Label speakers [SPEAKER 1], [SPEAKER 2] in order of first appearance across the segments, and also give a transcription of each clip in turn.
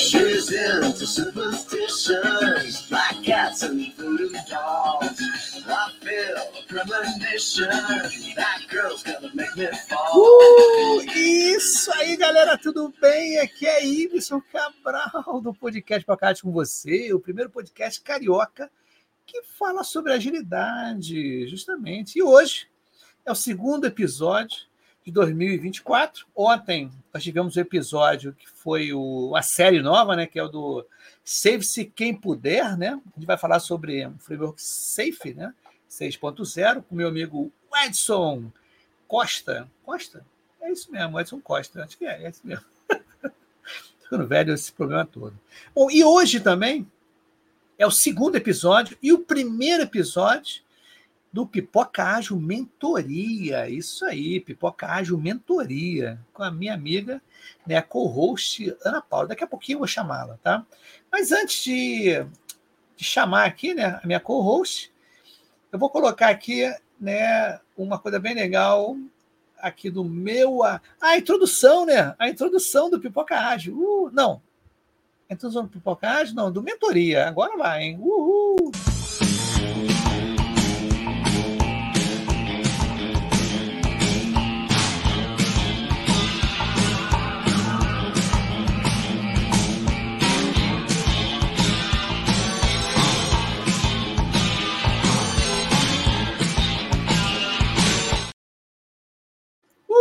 [SPEAKER 1] Into superstitions, cats and voodoo dolls. I feel a premonition, that girl's gonna make me fall. Isso aí, galera, tudo bem? Aqui é Ibson Cabral do podcast Podcast com você, o primeiro podcast carioca que fala sobre agilidade, justamente. E hoje é o segundo episódio de 2024. Ontem nós tivemos o um episódio que foi o, a série nova, né, que é o do Save-se Quem Puder, né? A gente vai falar sobre o framework Safe, né? 6.0, com meu amigo Edson Costa. Costa? É isso mesmo, Edson Costa. Acho que é, é isso mesmo. Ficando velho esse problema todo. Bom, e hoje também é o segundo episódio e o primeiro episódio do Pipoca Ágil Mentoria. Isso aí, Pipoca Ágil Mentoria, com a minha amiga, né, co-host Ana Paula. Daqui a pouquinho eu vou chamá-la, tá? Mas antes de, de chamar aqui, né, a minha co-host, eu vou colocar aqui, né, uma coisa bem legal aqui do meu a, a introdução, né? A introdução do Pipoca Ágil. Uh, não. A introdução do Pipoca Ágil, não, do Mentoria. Agora vai, hein? Uhul!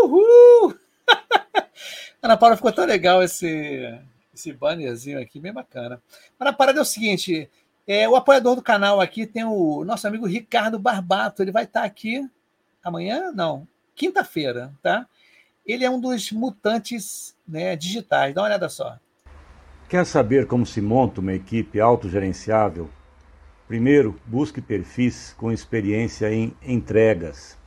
[SPEAKER 1] Uhul! Ana Paula, ficou tão legal esse, esse bannerzinho aqui, bem bacana. Mas a parada é o seguinte: é, o apoiador do canal aqui tem o nosso amigo Ricardo Barbato. Ele vai estar aqui amanhã? Não, quinta-feira, tá? Ele é um dos mutantes né, digitais. Dá uma olhada só.
[SPEAKER 2] Quer saber como se monta uma equipe autogerenciável? Primeiro, busque perfis com experiência em entregas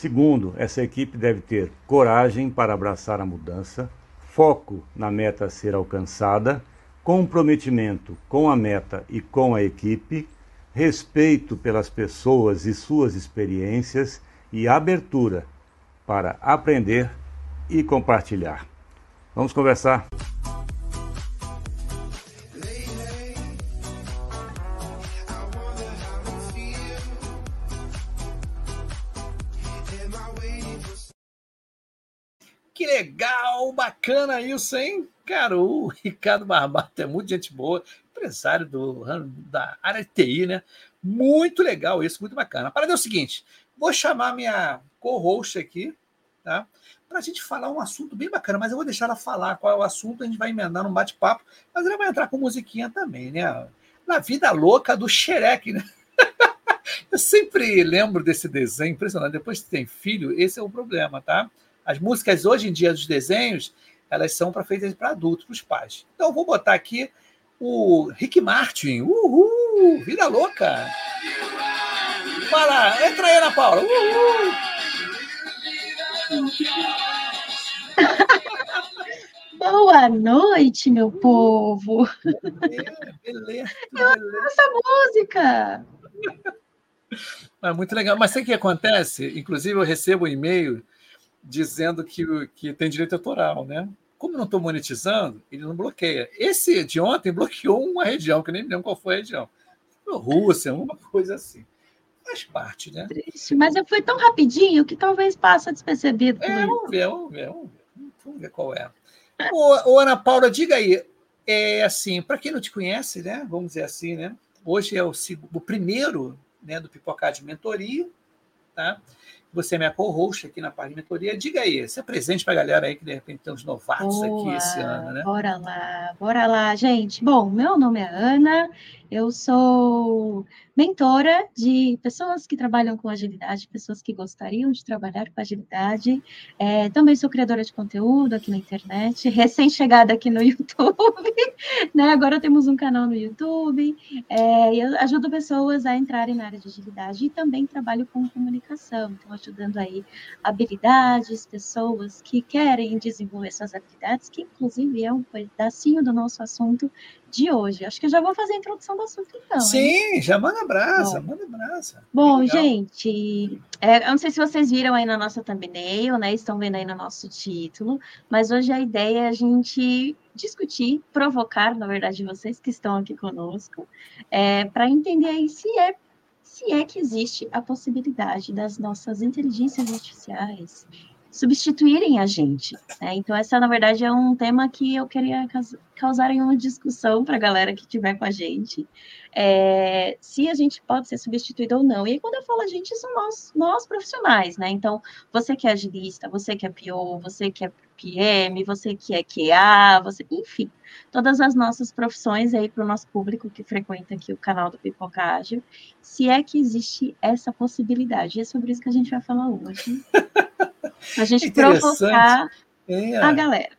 [SPEAKER 2] Segundo, essa equipe deve ter coragem para abraçar a mudança, foco na meta a ser alcançada, comprometimento com a meta e com a equipe, respeito pelas pessoas e suas experiências e abertura para aprender e compartilhar. Vamos conversar?
[SPEAKER 1] Bacana isso, hein? Cara, o Ricardo Barbato é muito gente boa, empresário do, da área de TI, né? Muito legal isso, muito bacana. A parada é o seguinte: vou chamar minha co-host aqui, tá? Para a gente falar um assunto bem bacana, mas eu vou deixar ela falar qual é o assunto, a gente vai emendar num bate-papo, mas ela vai entrar com musiquinha também, né? Na vida louca do Xerec, né? Eu sempre lembro desse desenho impressionante. Depois que tem filho, esse é o problema, tá? As músicas hoje em dia dos desenhos, elas são para feitas para adultos, para os pais. Então eu vou botar aqui o Rick Martin. Uhul! Vida louca! Fala, entra aí, Ana Paula. Uhul!
[SPEAKER 3] Boa noite, meu povo. Beleza, beleza. Eu amo essa música.
[SPEAKER 1] É muito legal. Mas sabe o que acontece? Inclusive, eu recebo um e-mail dizendo que, que tem direito autoral, né? Como não estou monetizando, ele não bloqueia. Esse de ontem bloqueou uma região, que nem me lembro qual foi a região. Rússia, uma coisa assim. Faz parte, né?
[SPEAKER 3] Triste, mas fui tão rapidinho que talvez passe despercebido.
[SPEAKER 1] É, vamos ver, vamos ver, vamos ver. Vamos ver qual é. Ô, ô, Ana Paula, diga aí. É assim, para quem não te conhece, né? Vamos dizer assim, né? Hoje é o, o primeiro né, do Pipocado de Mentoria, tá? Você é minha co-host aqui na parte de mentoria. Diga aí, se presente para a galera aí que de repente tem uns novatos Boa, aqui esse ano, né?
[SPEAKER 3] Bora lá, bora lá, gente. Bom, meu nome é Ana, eu sou mentora de pessoas que trabalham com agilidade, pessoas que gostariam de trabalhar com agilidade. É, também sou criadora de conteúdo aqui na internet, recém-chegada aqui no YouTube. Né? Agora temos um canal no YouTube. É, eu ajudo pessoas a entrarem na área de agilidade e também trabalho com comunicação. Então, ajudando aí habilidades, pessoas que querem desenvolver suas habilidades, que inclusive é um pedacinho do nosso assunto de hoje. Acho que eu já vou fazer a introdução do assunto, então.
[SPEAKER 1] Sim, hein? já manda brasa, bom, manda brasa.
[SPEAKER 3] Bom, gente, é, eu não sei se vocês viram aí na nossa thumbnail, né? Estão vendo aí no nosso título, mas hoje a ideia é a gente discutir, provocar, na verdade, vocês que estão aqui conosco, é, para entender aí se é se é que existe a possibilidade das nossas inteligências artificiais substituírem a gente. Né? Então, essa, na verdade, é um tema que eu queria causar uma discussão para a galera que estiver com a gente, é, se a gente pode ser substituído ou não. E quando eu falo a gente, são nós, nós profissionais, né? Então, você que é agilista, você que é PO, você que é PM, você que é QA, você, enfim, todas as nossas profissões aí para o nosso público que frequenta aqui o canal do Pipoca Ágil, se é que existe essa possibilidade. E é sobre isso que a gente vai falar hoje. A gente provocar é. a galera.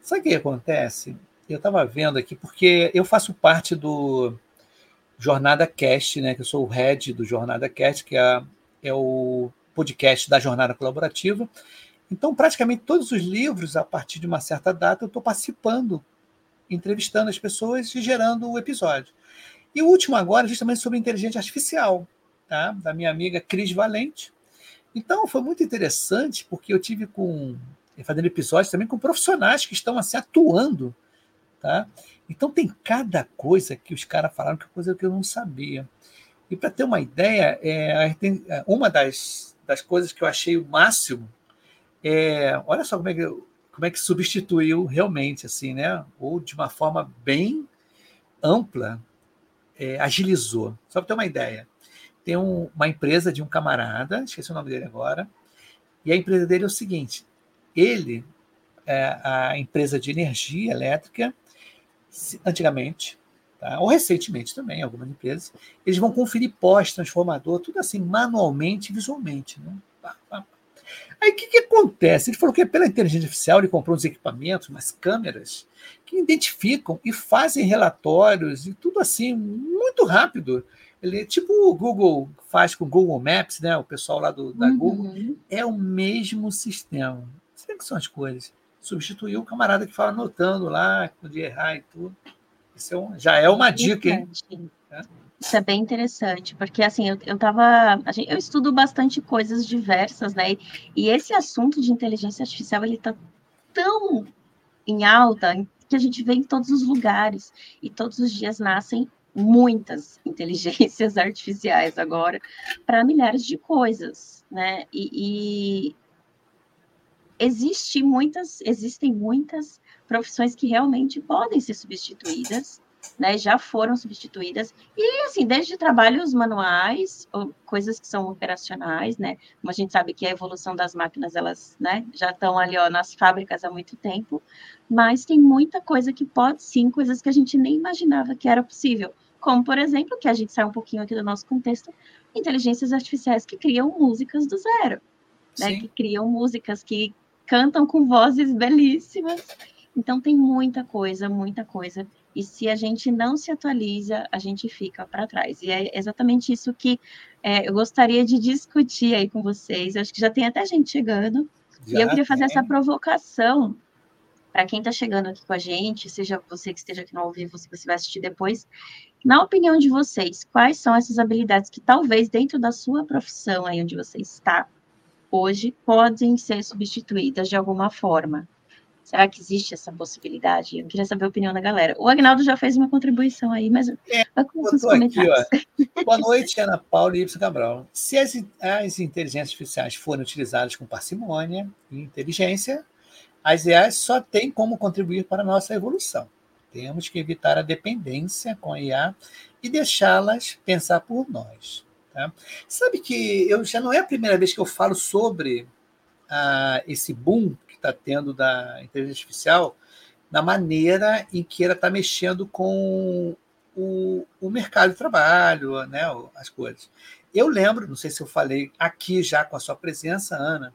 [SPEAKER 1] Sabe o que acontece? Eu estava vendo aqui, porque eu faço parte do Jornada Cast, né? Que eu sou o head do Jornada Cast, que é, é o podcast da Jornada Colaborativa. Então, praticamente todos os livros, a partir de uma certa data, eu estou participando, entrevistando as pessoas e gerando o episódio. E o último agora, justamente sobre inteligência artificial, tá? da minha amiga Cris Valente. Então, foi muito interessante, porque eu tive com fazendo episódios também com profissionais que estão assim atuando, tá? Então tem cada coisa que os caras falaram que é coisa que eu não sabia. E para ter uma ideia, é, uma das, das coisas que eu achei o máximo é, olha só como é que, como é que substituiu realmente, assim, né? Ou de uma forma bem ampla, é, agilizou. Só para ter uma ideia. Tem um, uma empresa de um camarada, esqueci o nome dele agora, e a empresa dele é o seguinte: ele, é, a empresa de energia elétrica, antigamente, tá? ou recentemente também, algumas empresas, eles vão conferir pós-transformador, tudo assim, manualmente e visualmente. Né? Aí o que, que acontece? Ele falou que pela inteligência artificial ele comprou uns equipamentos, umas câmeras, que identificam e fazem relatórios e tudo assim, muito rápido. Ele, tipo o Google faz com o Google Maps, né? O pessoal lá do, da uhum. Google. É o mesmo sistema. Sabe que são as coisas? Substituiu o camarada que fala anotando lá, podia errar e tudo. Isso é um, já é uma dica, hein? É.
[SPEAKER 3] Isso é bem interessante, porque assim, eu, eu tava. Eu estudo bastante coisas diversas, né? E esse assunto de inteligência artificial, ele tá tão em alta que a gente vê em todos os lugares. E todos os dias nascem muitas inteligências artificiais agora para milhares de coisas, né? E, e existe muitas, existem muitas profissões que realmente podem ser substituídas né, já foram substituídas. E, assim, desde trabalhos manuais, coisas que são operacionais, né, como a gente sabe que a evolução das máquinas, elas, né, já estão ali, ó, nas fábricas há muito tempo, mas tem muita coisa que pode sim, coisas que a gente nem imaginava que era possível. Como, por exemplo, que a gente sai um pouquinho aqui do nosso contexto, inteligências artificiais que criam músicas do zero, né, que criam músicas que cantam com vozes belíssimas. Então, tem muita coisa, muita coisa e se a gente não se atualiza, a gente fica para trás. E é exatamente isso que é, eu gostaria de discutir aí com vocês. Acho que já tem até gente chegando. Já e eu queria fazer essa provocação para quem está chegando aqui com a gente, seja você que esteja aqui no ao vivo, se você vai assistir depois. Na opinião de vocês, quais são essas habilidades que talvez dentro da sua profissão aí onde você está hoje podem ser substituídas de alguma forma? Será que existe essa possibilidade? Eu queria saber a opinião da galera. O Agnaldo já fez uma contribuição aí, mas é, vai com os comentários.
[SPEAKER 1] Aqui, Boa noite, Ana Paula e Ibsen Cabral. Se as, as inteligências artificiais forem utilizadas com parcimônia e inteligência, as IAs só têm como contribuir para a nossa evolução. Temos que evitar a dependência com a IA e deixá-las pensar por nós. Tá? Sabe que eu já não é a primeira vez que eu falo sobre ah, esse boom está tendo da inteligência artificial na maneira em que ela está mexendo com o, o, mercado de trabalho, né, as coisas. Eu lembro, não sei se eu falei aqui já com a sua presença, Ana,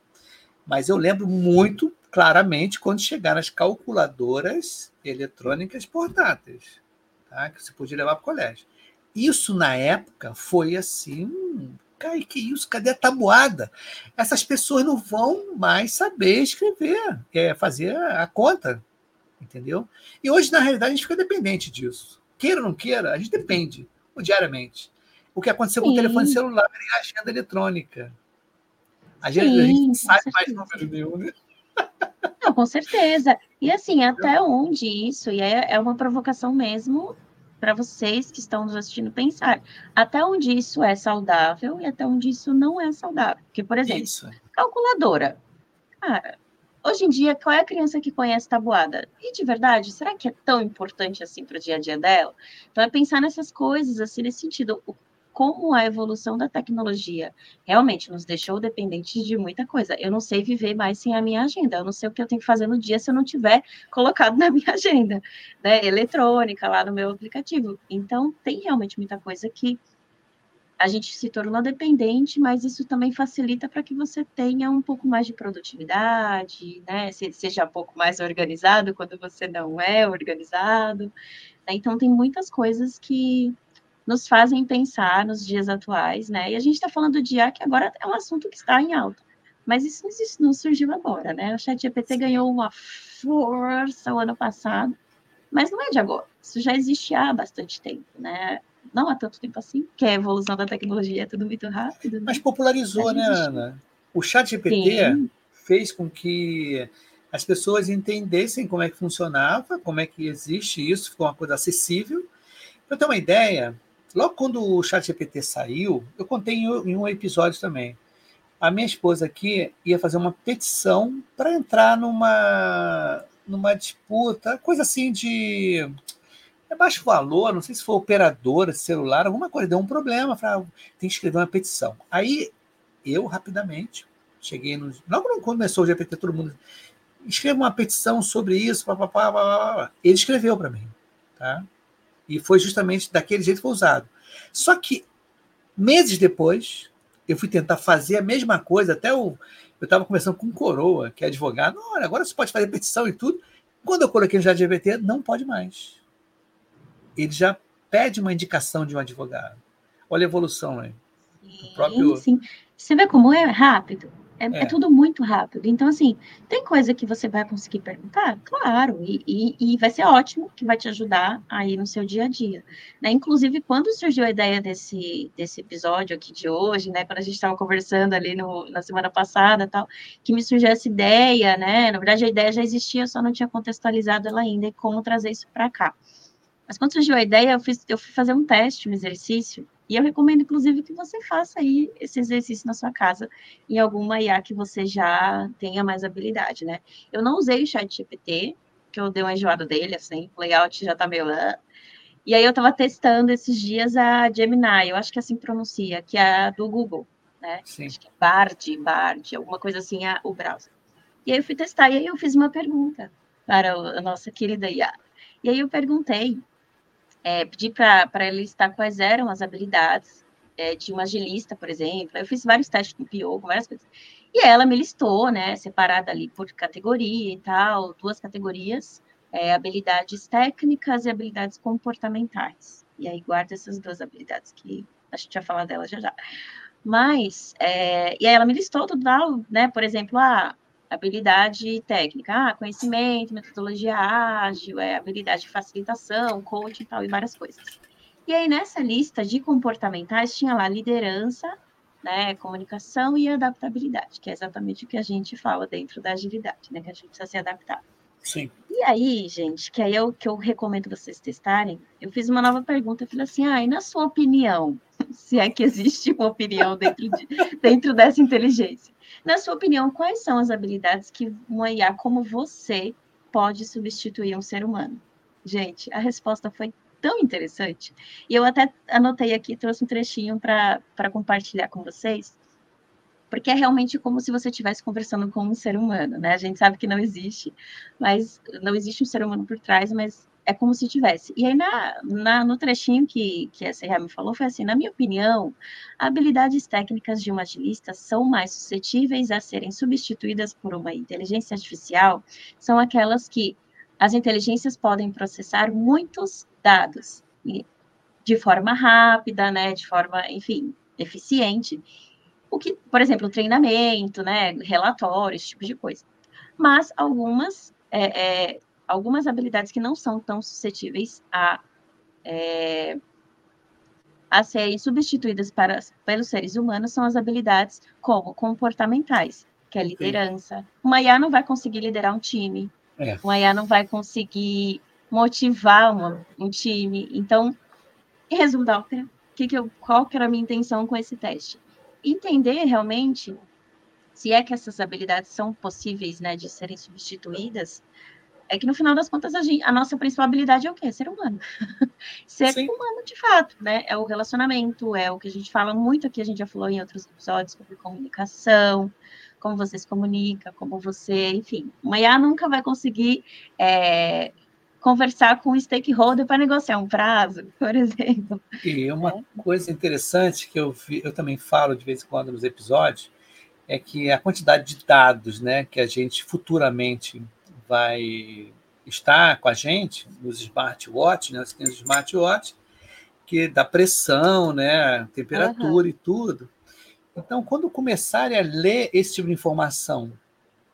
[SPEAKER 1] mas eu lembro muito claramente quando chegaram as calculadoras eletrônicas portáteis, tá, que você podia levar para o colégio. Isso, na época, foi assim Cara, que isso? Cadê a tabuada? Essas pessoas não vão mais saber escrever, é, fazer a conta, entendeu? E hoje, na realidade, a gente fica dependente disso. Queira ou não queira, a gente depende diariamente. O que aconteceu Sim. com o telefone celular e a agenda eletrônica. A gente, Sim, a gente não sabe mais número nenhum, né?
[SPEAKER 3] Não, com certeza. E assim, até onde isso, e é, é uma provocação mesmo para vocês que estão nos assistindo pensar, até onde isso é saudável e até onde isso não é saudável. Porque, por exemplo, isso. calculadora. Cara, hoje em dia, qual é a criança que conhece tabuada? E de verdade, será que é tão importante assim para o dia a dia dela? Então, é pensar nessas coisas, assim, nesse sentido. O como a evolução da tecnologia realmente nos deixou dependentes de muita coisa. Eu não sei viver mais sem a minha agenda, eu não sei o que eu tenho que fazer no dia se eu não tiver colocado na minha agenda, né, eletrônica, lá no meu aplicativo. Então, tem realmente muita coisa que a gente se tornou dependente, mas isso também facilita para que você tenha um pouco mais de produtividade, né? Seja um pouco mais organizado quando você não é organizado. Né? Então, tem muitas coisas que nos fazem pensar nos dias atuais, né? E a gente está falando de IA, que agora é um assunto que está em alta. Mas isso não, existe, não surgiu agora, né? O ChatGPT ganhou uma força o ano passado, mas não é de agora. Isso já existe há bastante tempo, né? Não há tanto tempo assim, que a evolução da tecnologia é tudo muito rápido. Né?
[SPEAKER 1] Mas popularizou, né, Ana? O ChatGPT fez com que as pessoas entendessem como é que funcionava, como é que existe isso, ficou uma coisa acessível. Para ter uma ideia, Logo quando o ChatGPT saiu, eu contei em um episódio também. A minha esposa aqui ia fazer uma petição para entrar numa, numa disputa, coisa assim de é baixo valor, não sei se foi operadora celular, alguma coisa, deu um problema, falei, ah, tem que escrever uma petição. Aí eu, rapidamente, cheguei no. Logo quando começou o GPT, todo mundo escreva uma petição sobre isso, papapá, ele escreveu para mim. Tá? E foi justamente daquele jeito que foi usado. Só que, meses depois, eu fui tentar fazer a mesma coisa, até o, eu estava conversando com um coroa, que é advogado, olha, agora você pode fazer petição e tudo. Quando eu coloquei no ChatGPT, não pode mais. Ele já pede uma indicação de um advogado. Olha a evolução, né?
[SPEAKER 3] Sim, próprio... sim. Você vê como é rápido? É, é. é, tudo muito rápido. Então, assim, tem coisa que você vai conseguir perguntar? Claro, e, e, e, vai ser ótimo, que vai te ajudar aí no seu dia a dia. Né? Inclusive, quando surgiu a ideia desse, desse episódio aqui de hoje, né? Quando a gente estava conversando ali no, na semana passada tal, que me surgiu essa ideia, né? Na verdade, a ideia já existia, eu só não tinha contextualizado ela ainda e como trazer isso para cá. Mas quando surgiu a ideia, eu, fiz, eu fui fazer um teste, um exercício, e eu recomendo, inclusive, que você faça aí esse exercício na sua casa, em alguma IA que você já tenha mais habilidade, né? Eu não usei o chat GPT, que eu dei uma enjoada dele, assim, o layout já tá meio... Ah. E aí eu tava testando esses dias a Gemini, eu acho que assim pronuncia, que é a do Google, né? Sim. Acho que é Bard, Bard, alguma coisa assim, o browser. E aí eu fui testar, e aí eu fiz uma pergunta para a nossa querida IA. E aí eu perguntei é, pedi para ele listar quais eram as habilidades é, de uma agilista, por exemplo. Eu fiz vários testes com PO, com várias coisas. E ela me listou, né, separada ali por categoria e tal, duas categorias, é, habilidades técnicas e habilidades comportamentais. E aí guarda essas duas habilidades que a gente vai falar dela já já. Mas, é, e aí ela me listou tudo, né, por exemplo, ah, habilidade técnica, ah, conhecimento, metodologia ágil, é, habilidade de facilitação, coaching e tal, e várias coisas. E aí, nessa lista de comportamentais, tinha lá liderança, né, comunicação e adaptabilidade, que é exatamente o que a gente fala dentro da agilidade, né, que a gente precisa se adaptar.
[SPEAKER 1] Sim.
[SPEAKER 3] E aí, gente, que aí é o que eu recomendo vocês testarem, eu fiz uma nova pergunta, eu falei assim, ah, e na sua opinião, se é que existe uma opinião dentro, de, dentro dessa inteligência, na sua opinião, quais são as habilidades que uma IA como você pode substituir um ser humano? Gente, a resposta foi tão interessante. E eu até anotei aqui, trouxe um trechinho para compartilhar com vocês, porque é realmente como se você estivesse conversando com um ser humano, né? A gente sabe que não existe, mas não existe um ser humano por trás, mas é como se tivesse. E aí, na, na, no trechinho que, que a Serra me falou, foi assim: na minha opinião, habilidades técnicas de uma agilista são mais suscetíveis a serem substituídas por uma inteligência artificial, são aquelas que as inteligências podem processar muitos dados de forma rápida, né, de forma, enfim, eficiente, o que, por exemplo, treinamento, né, relatórios, esse tipo de coisa. Mas algumas, é, é, algumas habilidades que não são tão suscetíveis a, é, a serem substituídas para, pelos seres humanos são as habilidades como comportamentais, que é liderança. Uma IA não vai conseguir liderar um time, é. uma IA não vai conseguir motivar uma, um time. Então, em resumo da ópera, que que eu, qual que era a minha intenção com esse teste? Entender realmente se é que essas habilidades são possíveis né, de serem substituídas, é que no final das contas a, gente, a nossa principal habilidade é o quê? Ser humano. Ser Sim. humano de fato, né? É o relacionamento, é o que a gente fala muito aqui, a gente já falou em outros episódios sobre comunicação, como você se comunica, como você, enfim. Uma IA nunca vai conseguir é, conversar com o stakeholder para negociar um prazo, por exemplo.
[SPEAKER 1] E uma é. coisa interessante que eu, vi, eu também falo de vez em quando nos episódios é que a quantidade de dados né, que a gente futuramente vai estar com a gente nos smartwatches, né, nos smartwatches, que da pressão, né, temperatura uhum. e tudo. Então, quando começarem a ler esse tipo de informação,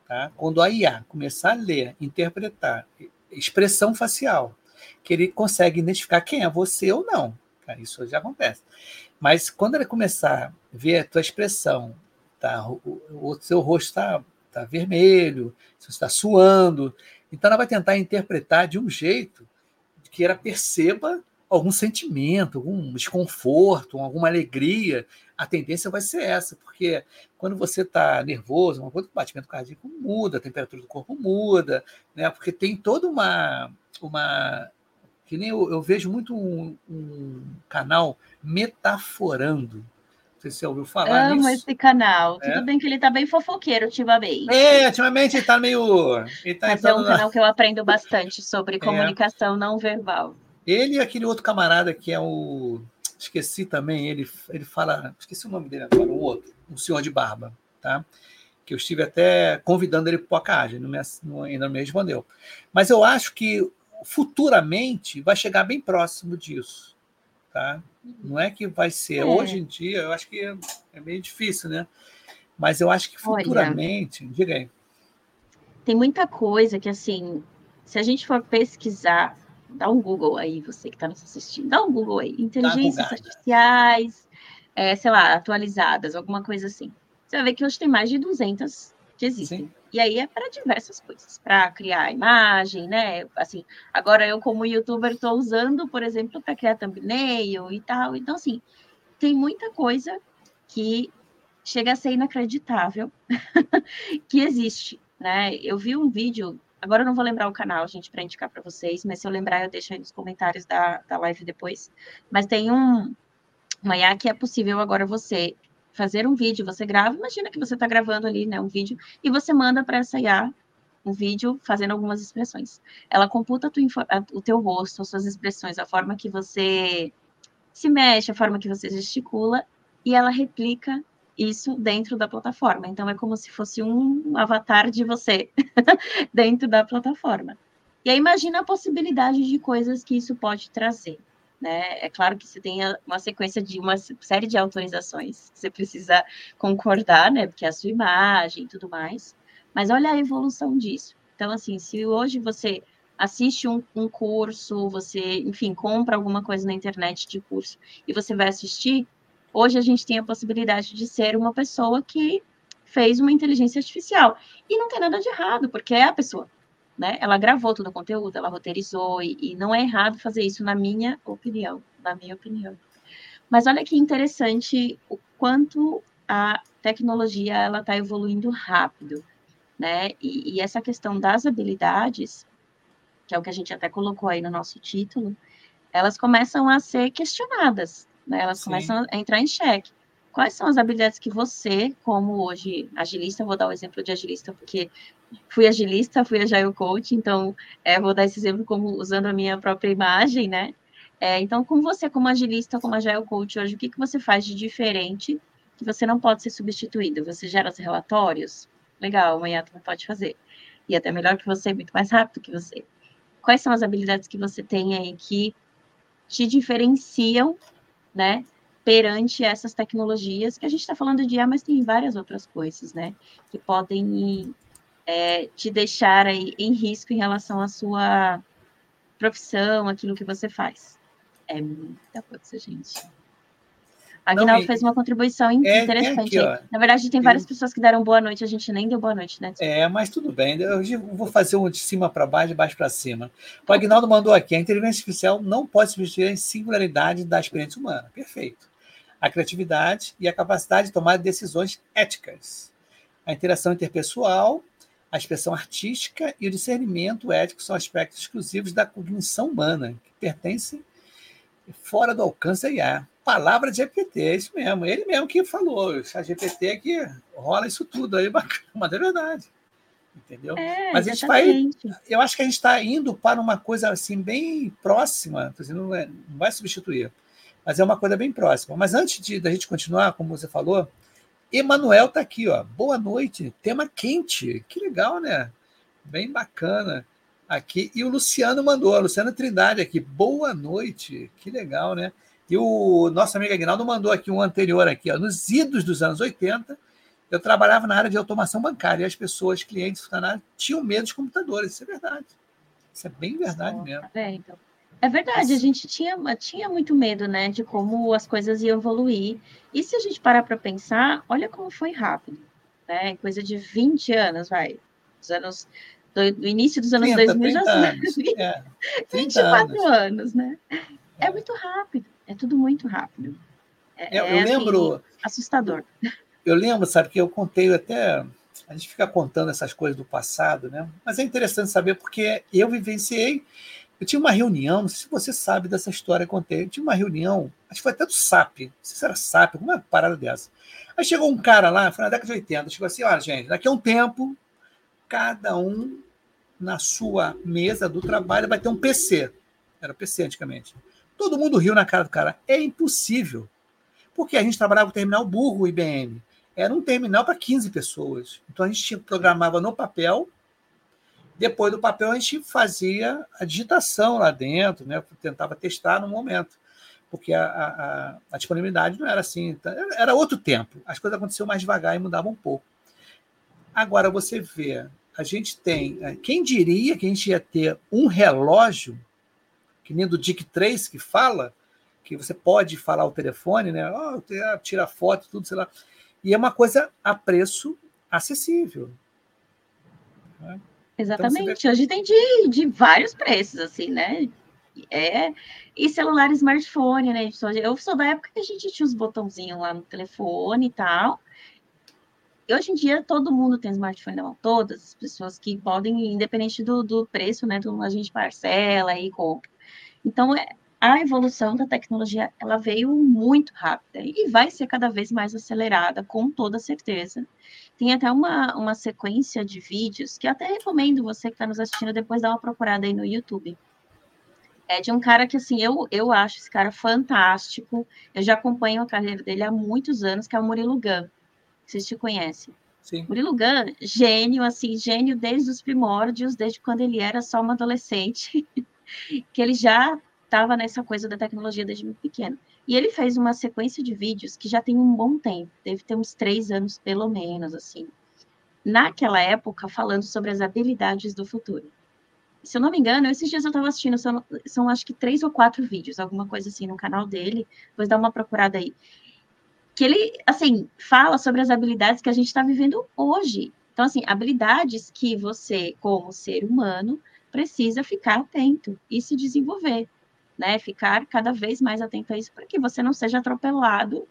[SPEAKER 1] tá? quando a IA começar a ler, interpretar expressão facial, que ele consegue identificar quem é você ou não. Isso já acontece. Mas quando ele começar a ver a tua expressão, tá, o, o seu rosto está tá vermelho, você está suando, então ela vai tentar interpretar de um jeito que ela perceba algum sentimento, algum desconforto, alguma alegria, a tendência vai ser essa, porque quando você está nervoso, o batimento cardíaco muda, a temperatura do corpo muda, né? Porque tem toda uma uma que nem eu, eu vejo muito um, um, canal metaforando. Sei se você ouviu falar
[SPEAKER 3] Amo nisso. esse canal. É? Tudo bem que ele está bem fofoqueiro ultimamente.
[SPEAKER 1] É, ultimamente ele está meio.
[SPEAKER 3] Ele tá Mas é um canal que eu aprendo bastante sobre é. comunicação é. não verbal.
[SPEAKER 1] Ele e aquele outro camarada que é o. Esqueci também, ele, ele fala. Esqueci o nome dele agora, o outro, um senhor de barba, tá? Que eu estive até convidando ele para o Acage, não me, não, ainda não me respondeu. Mas eu acho que futuramente vai chegar bem próximo disso, tá? Não é que vai ser. É. Hoje em dia, eu acho que é, é meio difícil, né? Mas eu acho que futuramente. Olha, diga aí.
[SPEAKER 3] Tem muita coisa que, assim, se a gente for pesquisar dá um Google aí, você que está nos assistindo, dá um Google aí, inteligências artificiais, é, sei lá, atualizadas, alguma coisa assim. Você vai ver que hoje tem mais de 200 que existem. Sim. E aí é para diversas coisas, para criar imagem, né? Assim, agora eu como youtuber estou usando, por exemplo, para criar thumbnail e tal. Então, assim, tem muita coisa que chega a ser inacreditável que existe, né? Eu vi um vídeo Agora eu não vou lembrar o canal, gente, para indicar para vocês, mas se eu lembrar, eu deixo aí nos comentários da, da live depois. Mas tem um, uma IA que é possível agora você fazer um vídeo, você grava, imagina que você está gravando ali, né, um vídeo, e você manda para essa IA um vídeo fazendo algumas expressões. Ela computa o teu rosto, as suas expressões, a forma que você se mexe, a forma que você gesticula, e ela replica isso dentro da plataforma. Então, é como se fosse um avatar de você dentro da plataforma. E aí, imagina a possibilidade de coisas que isso pode trazer. Né? É claro que você tem uma sequência de uma série de autorizações você precisa concordar, né? Porque é a sua imagem e tudo mais. Mas olha a evolução disso. Então, assim, se hoje você assiste um, um curso, você, enfim, compra alguma coisa na internet de curso e você vai assistir, Hoje a gente tem a possibilidade de ser uma pessoa que fez uma inteligência artificial. E não tem nada de errado, porque é a pessoa. Né? Ela gravou todo o conteúdo, ela roteirizou, e, e não é errado fazer isso, na minha opinião. Na minha opinião. Mas olha que interessante o quanto a tecnologia ela está evoluindo rápido, né? E, e, essa questão das habilidades, que é o que a gente até colocou aí no nosso título, elas começam a ser questionadas, né? Elas Sim. começam a entrar em xeque. Quais são as habilidades que você, como hoje agilista, vou dar o exemplo de agilista, porque fui agilista, fui agile coach, então é, vou dar esse exemplo como usando a minha própria imagem, né? É, então, com você, como agilista, como agile coach, hoje, o que, que você faz de diferente que você não pode ser substituído? Você gera os relatórios? Legal, amanhã não pode fazer. E até melhor que você, muito mais rápido que você. Quais são as habilidades que você tem aí que te diferenciam né? perante essas tecnologias que a gente está falando de IA, mas tem várias outras coisas, né? Que podem é, te deixar aí em risco em relação à sua profissão, aquilo que você faz. É muita coisa, gente. A Aguinaldo fez uma contribuição é, interessante. É aqui, Na verdade, tem várias pessoas que deram boa noite, a gente nem deu boa noite, né?
[SPEAKER 1] É, mas tudo bem. Eu vou fazer um de cima para baixo, de baixo para cima. O Agnaldo mandou aqui: a inteligência artificial não pode substituir a singularidade da experiência humana. Perfeito. A criatividade e a capacidade de tomar decisões éticas. A interação interpessoal, a expressão artística e o discernimento ético são aspectos exclusivos da cognição humana, que pertencem fora do alcance da IA palavra de GPT, é isso mesmo. Ele mesmo que falou, a GPT é que rola isso tudo aí, mas é verdade. Entendeu? É, mas a gente vai. Eu acho que a gente está indo para uma coisa assim bem próxima, não, é, não vai substituir, mas é uma coisa bem próxima. Mas antes de da gente continuar, como você falou, Emanuel está aqui, ó. Boa noite, tema quente. Que legal, né? Bem bacana aqui. E o Luciano mandou, a Luciana Trindade aqui. Boa noite. Que legal, né? E o nosso amigo Aguinaldo mandou aqui um anterior aqui, ó, nos idos dos anos 80, eu trabalhava na área de automação bancária e as pessoas, clientes, funcionários, tinham medo de computadores. Isso é verdade. Isso é bem verdade mesmo.
[SPEAKER 3] É, então. É verdade, a gente tinha, tinha muito medo, né, de como as coisas iam evoluir. E se a gente parar para pensar, olha como foi rápido, né? Coisa de 20 anos, vai. Os anos do, do início dos anos 30, 2000 já anos. É, 24 anos. anos, né? É. é muito rápido. É tudo muito rápido. É,
[SPEAKER 1] eu, eu é, lembro. Assim,
[SPEAKER 3] assustador.
[SPEAKER 1] Eu lembro, sabe, que eu contei até. A gente fica contando essas coisas do passado, né? Mas é interessante saber porque eu vivenciei. Eu tinha uma reunião, não sei se você sabe dessa história que eu contei. Eu tinha uma reunião, acho que foi até do SAP, não sei se era SAP, alguma parada dessa. Aí chegou um cara lá, foi na década de 80, chegou assim: olha, gente, daqui a um tempo, cada um na sua mesa do trabalho vai ter um PC. Era PC antigamente. Todo mundo riu na cara do cara. É impossível. Porque a gente trabalhava com o terminal burro, IBM. Era um terminal para 15 pessoas. Então a gente programava no papel. Depois do papel, a gente fazia a digitação lá dentro, né? tentava testar no momento. Porque a, a, a disponibilidade não era assim. Era outro tempo. As coisas aconteciam mais devagar e mudavam um pouco. Agora você vê, a gente tem. Quem diria que a gente ia ter um relógio que nem do Dick 3 que fala, que você pode falar ao telefone, né? Oh, tira foto, tudo, sei lá. E é uma coisa a preço acessível.
[SPEAKER 3] Né? Exatamente. Então, Hoje tem de, de vários preços, assim, né? É, e celular smartphone, né? Eu sou da época que a gente tinha os botãozinhos lá no telefone e tal. E hoje em dia todo mundo tem smartphone na mão, todas as pessoas que podem, independente do, do preço, né? Do, a gente parcela e compra. Então, é, a evolução da tecnologia ela veio muito rápida e vai ser cada vez mais acelerada, com toda certeza. Tem até uma, uma sequência de vídeos que até recomendo você que está nos assistindo depois dar uma procurada aí no YouTube. É de um cara que, assim, eu, eu acho esse cara fantástico. Eu já acompanho a carreira dele há muitos anos, que é o Murilo Gun. Vocês te conhecem. Sim. Murilo Gun, gênio, assim, gênio desde os primórdios, desde quando ele era só uma adolescente. que ele já estava nessa coisa da tecnologia desde muito pequeno. E ele fez uma sequência de vídeos que já tem um bom tempo, deve ter uns três anos pelo menos, assim. Naquela época, falando sobre as habilidades do futuro. Se eu não me engano, esses dias eu estava assistindo, são, são acho que três ou quatro vídeos, alguma coisa assim, no canal dele. Vou dar uma procurada aí. Que ele, assim, fala sobre as habilidades que a gente está vivendo hoje. Então, assim, habilidades que você, como ser humano, precisa ficar atento e se desenvolver, né? Ficar cada vez mais atento a isso para que você não seja atropelado,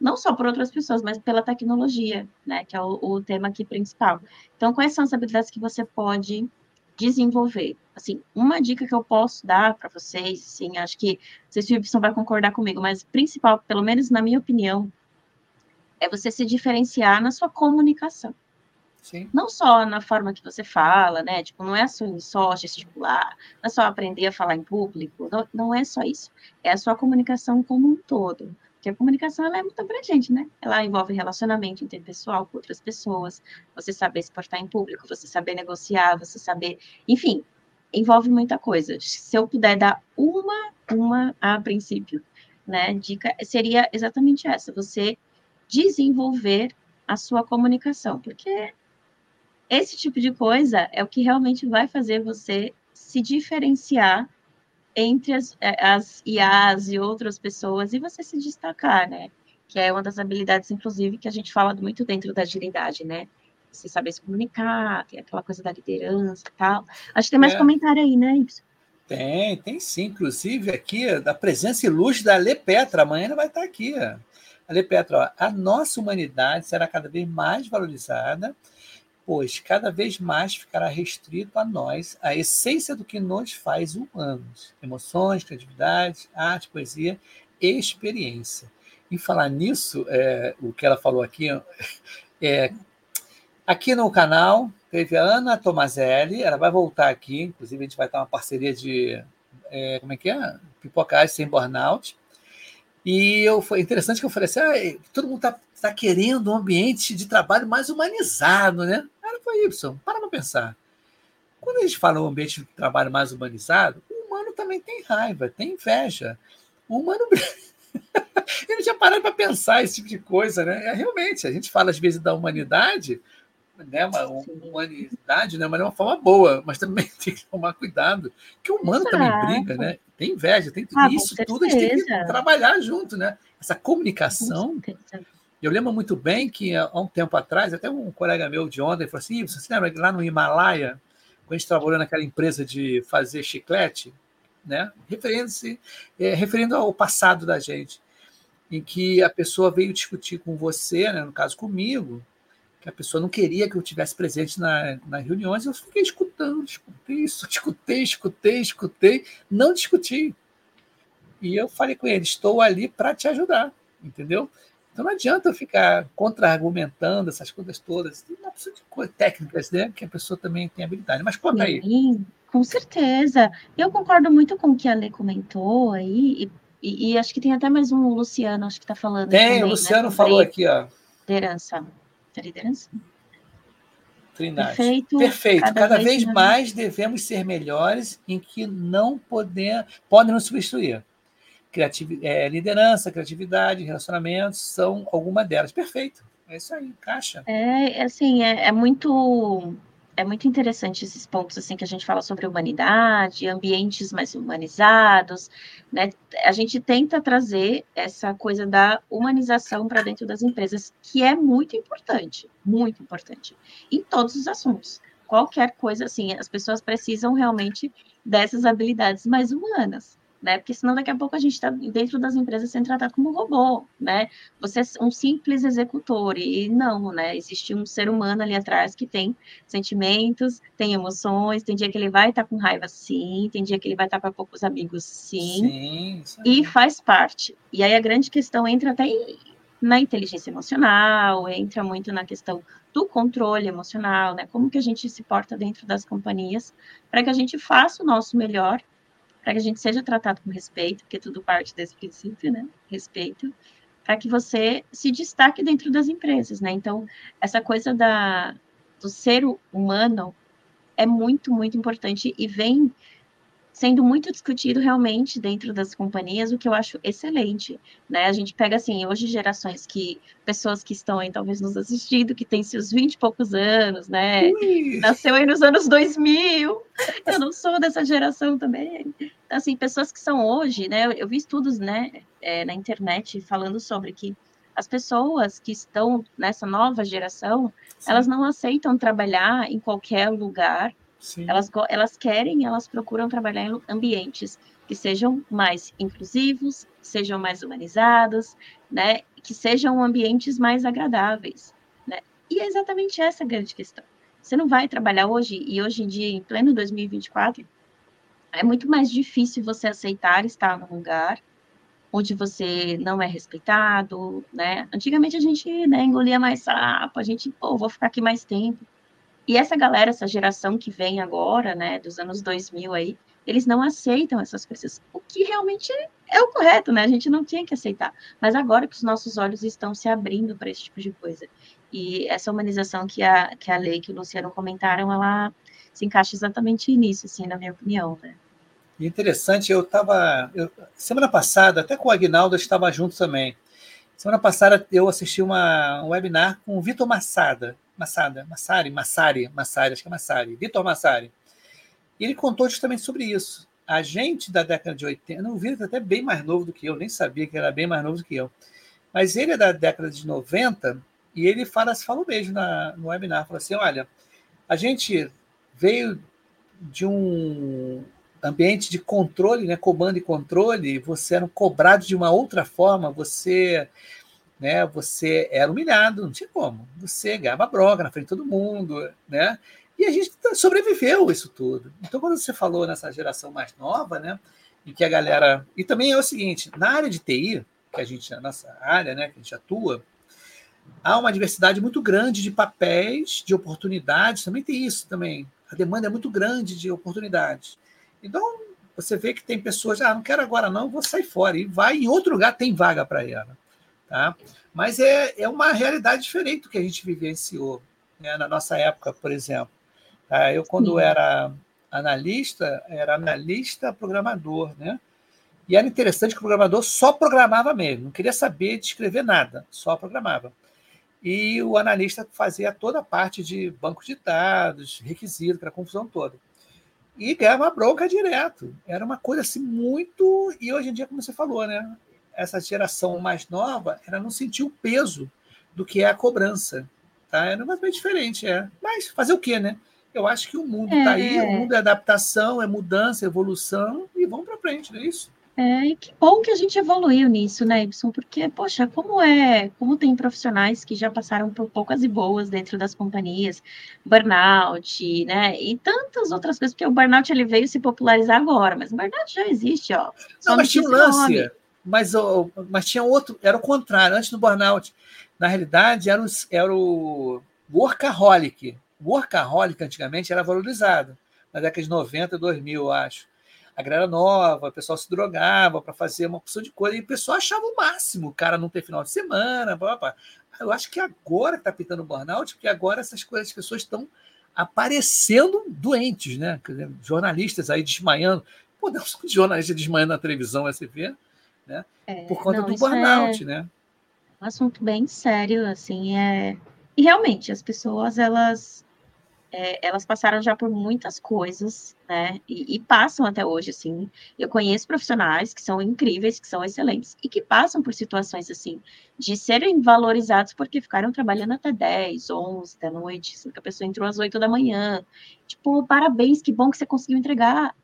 [SPEAKER 3] não só por outras pessoas, mas pela tecnologia, né? Que é o, o tema aqui principal. Então, quais são as habilidades que você pode desenvolver? Assim, uma dica que eu posso dar para vocês, sim, acho que vocês Gibson vai concordar comigo, mas principal, pelo menos na minha opinião, é você se diferenciar na sua comunicação. Sim. Não só na forma que você fala, né? Tipo, não é só, só gesticular, não é só aprender a falar em público, não, não é só isso. É a sua comunicação como um todo. Porque a comunicação ela é muito abrangente, né? Ela envolve relacionamento interpessoal com outras pessoas, você saber se portar em público, você saber negociar, você saber. Enfim, envolve muita coisa. Se eu puder dar uma, uma a princípio, né, dica seria exatamente essa: você desenvolver a sua comunicação, porque esse tipo de coisa é o que realmente vai fazer você se diferenciar entre as, é, as IAs e outras pessoas e você se destacar, né? Que é uma das habilidades, inclusive, que a gente fala muito dentro da agilidade, né? Você saber se comunicar, tem aquela coisa da liderança e tal. Acho que tem mais é. comentário aí, né, Y?
[SPEAKER 1] Tem, tem sim. Inclusive aqui, da presença ilustre da Lê Petra. Amanhã ela vai estar aqui. A Lê Petra, ó, a nossa humanidade será cada vez mais valorizada pois cada vez mais ficará restrito a nós a essência do que nos faz humanos: emoções, criatividade, arte, poesia experiência. E falar nisso, é, o que ela falou aqui, é, aqui no canal teve a Ana Tomazelli, ela vai voltar aqui, inclusive a gente vai ter uma parceria de, é, como é que é? Pipocais sem burnout. E eu, foi interessante que eu falei assim, ah, todo mundo está tá querendo um ambiente de trabalho mais humanizado, né? Cara, foi Y. Para para pensar. Quando a gente fala um ambiente de trabalho mais humanizado, o humano também tem raiva, tem inveja. O humano. Ele tinha parado para pensar esse tipo de coisa, né? É, realmente, a gente fala às vezes da humanidade, né? Uma humanidade, né? Mas de uma forma boa, mas também tem que tomar cuidado, que o humano também briga, né? Tem inveja, tem ah, isso tudo a gente tem que trabalhar junto, né? Essa comunicação eu lembro muito bem que há um tempo atrás, até um colega meu de ontem falou assim: você lembra lá no Himalaia, quando a gente trabalhou naquela empresa de fazer chiclete, né? referindo-se, é, referindo ao passado da gente, em que a pessoa veio discutir com você, né? no caso comigo, que a pessoa não queria que eu tivesse presente na, nas reuniões, eu fiquei escutando, escutei escutei, escutei, escutei, não discuti. E eu falei com ele: estou ali para te ajudar, entendeu? Então não adianta eu ficar contra-argumentando essas coisas todas. Tem uma opção de coisas técnicas, né? Que a pessoa também tem habilidade. Mas conta aí.
[SPEAKER 3] Sim, com certeza. Eu concordo muito com o que a Lê comentou aí, e, e, e acho que tem até mais um o Luciano, acho que está falando.
[SPEAKER 1] Tem, também, o né, Luciano né, falou aqui, ó.
[SPEAKER 3] Liderança. Liderança?
[SPEAKER 1] Trindade. Perfeito. Perfeito. Cada, Cada vez, vez mais devemos ser melhores em que não poder, podem nos substituir é, liderança, criatividade, relacionamentos são alguma delas. Perfeito. É isso aí, encaixa.
[SPEAKER 3] É, assim, é, é, muito é muito interessante esses pontos assim que a gente fala sobre humanidade, ambientes mais humanizados, né? A gente tenta trazer essa coisa da humanização para dentro das empresas, que é muito importante, muito importante, em todos os assuntos. Qualquer coisa assim, as pessoas precisam realmente dessas habilidades mais humanas né? Porque senão daqui a pouco a gente está dentro das empresas sendo tratado como robô, né? Você é um simples executor e não, né? Existe um ser humano ali atrás que tem sentimentos, tem emoções, tem dia que ele vai estar tá com raiva, sim, tem dia que ele vai estar tá com poucos amigos, sim, sim e faz parte. E aí a grande questão entra até na inteligência emocional, entra muito na questão do controle emocional, né? Como que a gente se porta dentro das companhias para que a gente faça o nosso melhor para que a gente seja tratado com respeito, porque tudo parte desse princípio, né? Respeito, para que você se destaque dentro das empresas, né? Então, essa coisa da, do ser humano é muito, muito importante e vem sendo muito discutido realmente dentro das companhias, o que eu acho excelente, né? A gente pega assim, hoje gerações que pessoas que estão aí talvez nos assistindo, que têm seus 20 e poucos anos, né? Ui. Nasceu aí nos anos 2000. Eu não sou dessa geração também. Então, assim, pessoas que são hoje, né? Eu vi estudos, né, é, na internet falando sobre que as pessoas que estão nessa nova geração, Sim. elas não aceitam trabalhar em qualquer lugar elas, elas querem, elas procuram trabalhar em ambientes que sejam mais inclusivos, sejam mais humanizados, né? Que sejam ambientes mais agradáveis, né? E é exatamente essa a grande questão. Você não vai trabalhar hoje, e hoje em dia, em pleno 2024, é muito mais difícil você aceitar estar num lugar onde você não é respeitado, né? Antigamente a gente né, engolia mais sapo, a gente, pô, vou ficar aqui mais tempo. E essa galera, essa geração que vem agora, né, dos anos 2000 aí, eles não aceitam essas coisas, o que realmente é o correto, né? A gente não tinha que aceitar. Mas agora que os nossos olhos estão se abrindo para esse tipo de coisa. E essa humanização que a, que a lei, que o Luciano comentaram, ela se encaixa exatamente nisso, assim, na minha opinião, né?
[SPEAKER 1] Interessante, eu estava. Semana passada, até com o Agnaldo, estava junto também. Semana passada eu assisti uma, um webinar com o Vitor Massada. Massada, Massari, Massari, Massari, acho que é Massari, Vitor Massari. Ele contou justamente sobre isso. A gente da década de 80, não, o Vitor é até bem mais novo do que eu, nem sabia que era bem mais novo do que eu. Mas ele é da década de 90 e ele fala, falou mesmo na, no webinar, falou assim, olha, a gente veio de um ambiente de controle, né, comando e controle, você era cobrado de uma outra forma, você, né, você era humilhado, não tinha como. Você ganhava broca na frente de todo mundo, né? E a gente sobreviveu isso tudo. Então, quando você falou nessa geração mais nova, né, em que a galera. E também é o seguinte: na área de TI, que a gente, na nossa área, né, que a gente atua, há uma diversidade muito grande de papéis, de oportunidades, também tem isso também. A demanda é muito grande de oportunidades. Então, você vê que tem pessoas, ah, não quero agora não, vou sair fora. E vai em outro lugar, tem vaga para ela. Tá? Mas é, é uma realidade diferente do que a gente vivenciou né? na nossa época, por exemplo. Tá? Eu, quando Sim. era analista, era analista programador, né? E era interessante que o programador só programava mesmo, não queria saber de escrever nada, só programava. E o analista fazia toda a parte de banco de dados, requisito, aquela confusão toda. E ganhava bronca direto. Era uma coisa assim muito. E hoje em dia, como você falou, né? Essa geração mais nova, ela não sentiu o peso do que é a cobrança. Tá? Era uma coisa diferente, é. Mas fazer o quê, né? Eu acho que o mundo está é. aí, o mundo é adaptação, é mudança, evolução, e vamos para frente, não é isso?
[SPEAKER 3] É, e que bom que a gente evoluiu nisso, né, Ibson? Porque, poxa, como é, como tem profissionais que já passaram por poucas e boas dentro das companhias, burnout, né, e tantas outras coisas, porque o burnout ele veio se popularizar agora, mas o burnout já existe, ó.
[SPEAKER 1] Não, mas tinha um lance, mas, mas tinha outro, era o contrário, antes do burnout, na realidade era o, era o workaholic. Workaholic antigamente era valorizado, na década de 90, 2000, eu acho a galera nova, o pessoal se drogava para fazer uma opção de coisa, e o pessoal achava o máximo, o cara não ter final de semana, blá, blá. Eu acho que agora está pintando burnout, porque agora essas coisas, as pessoas estão aparecendo doentes, né? Jornalistas aí desmaiando. Pô, um jornalista desmaiando na televisão, você vê, né? É, Por conta não, do burnout, é né?
[SPEAKER 3] Um assunto bem sério, assim, é... E realmente, as pessoas, elas é, elas passaram já por muitas coisas, né? E, e, passam até hoje, assim. Eu conheço profissionais que são incríveis, que são excelentes, e que passam por situações assim, de serem valorizados porque ficaram trabalhando até 10, 11 da noite, assim, que a pessoa entrou às 8 da manhã. Tipo, parabéns, que bom que você conseguiu entregar.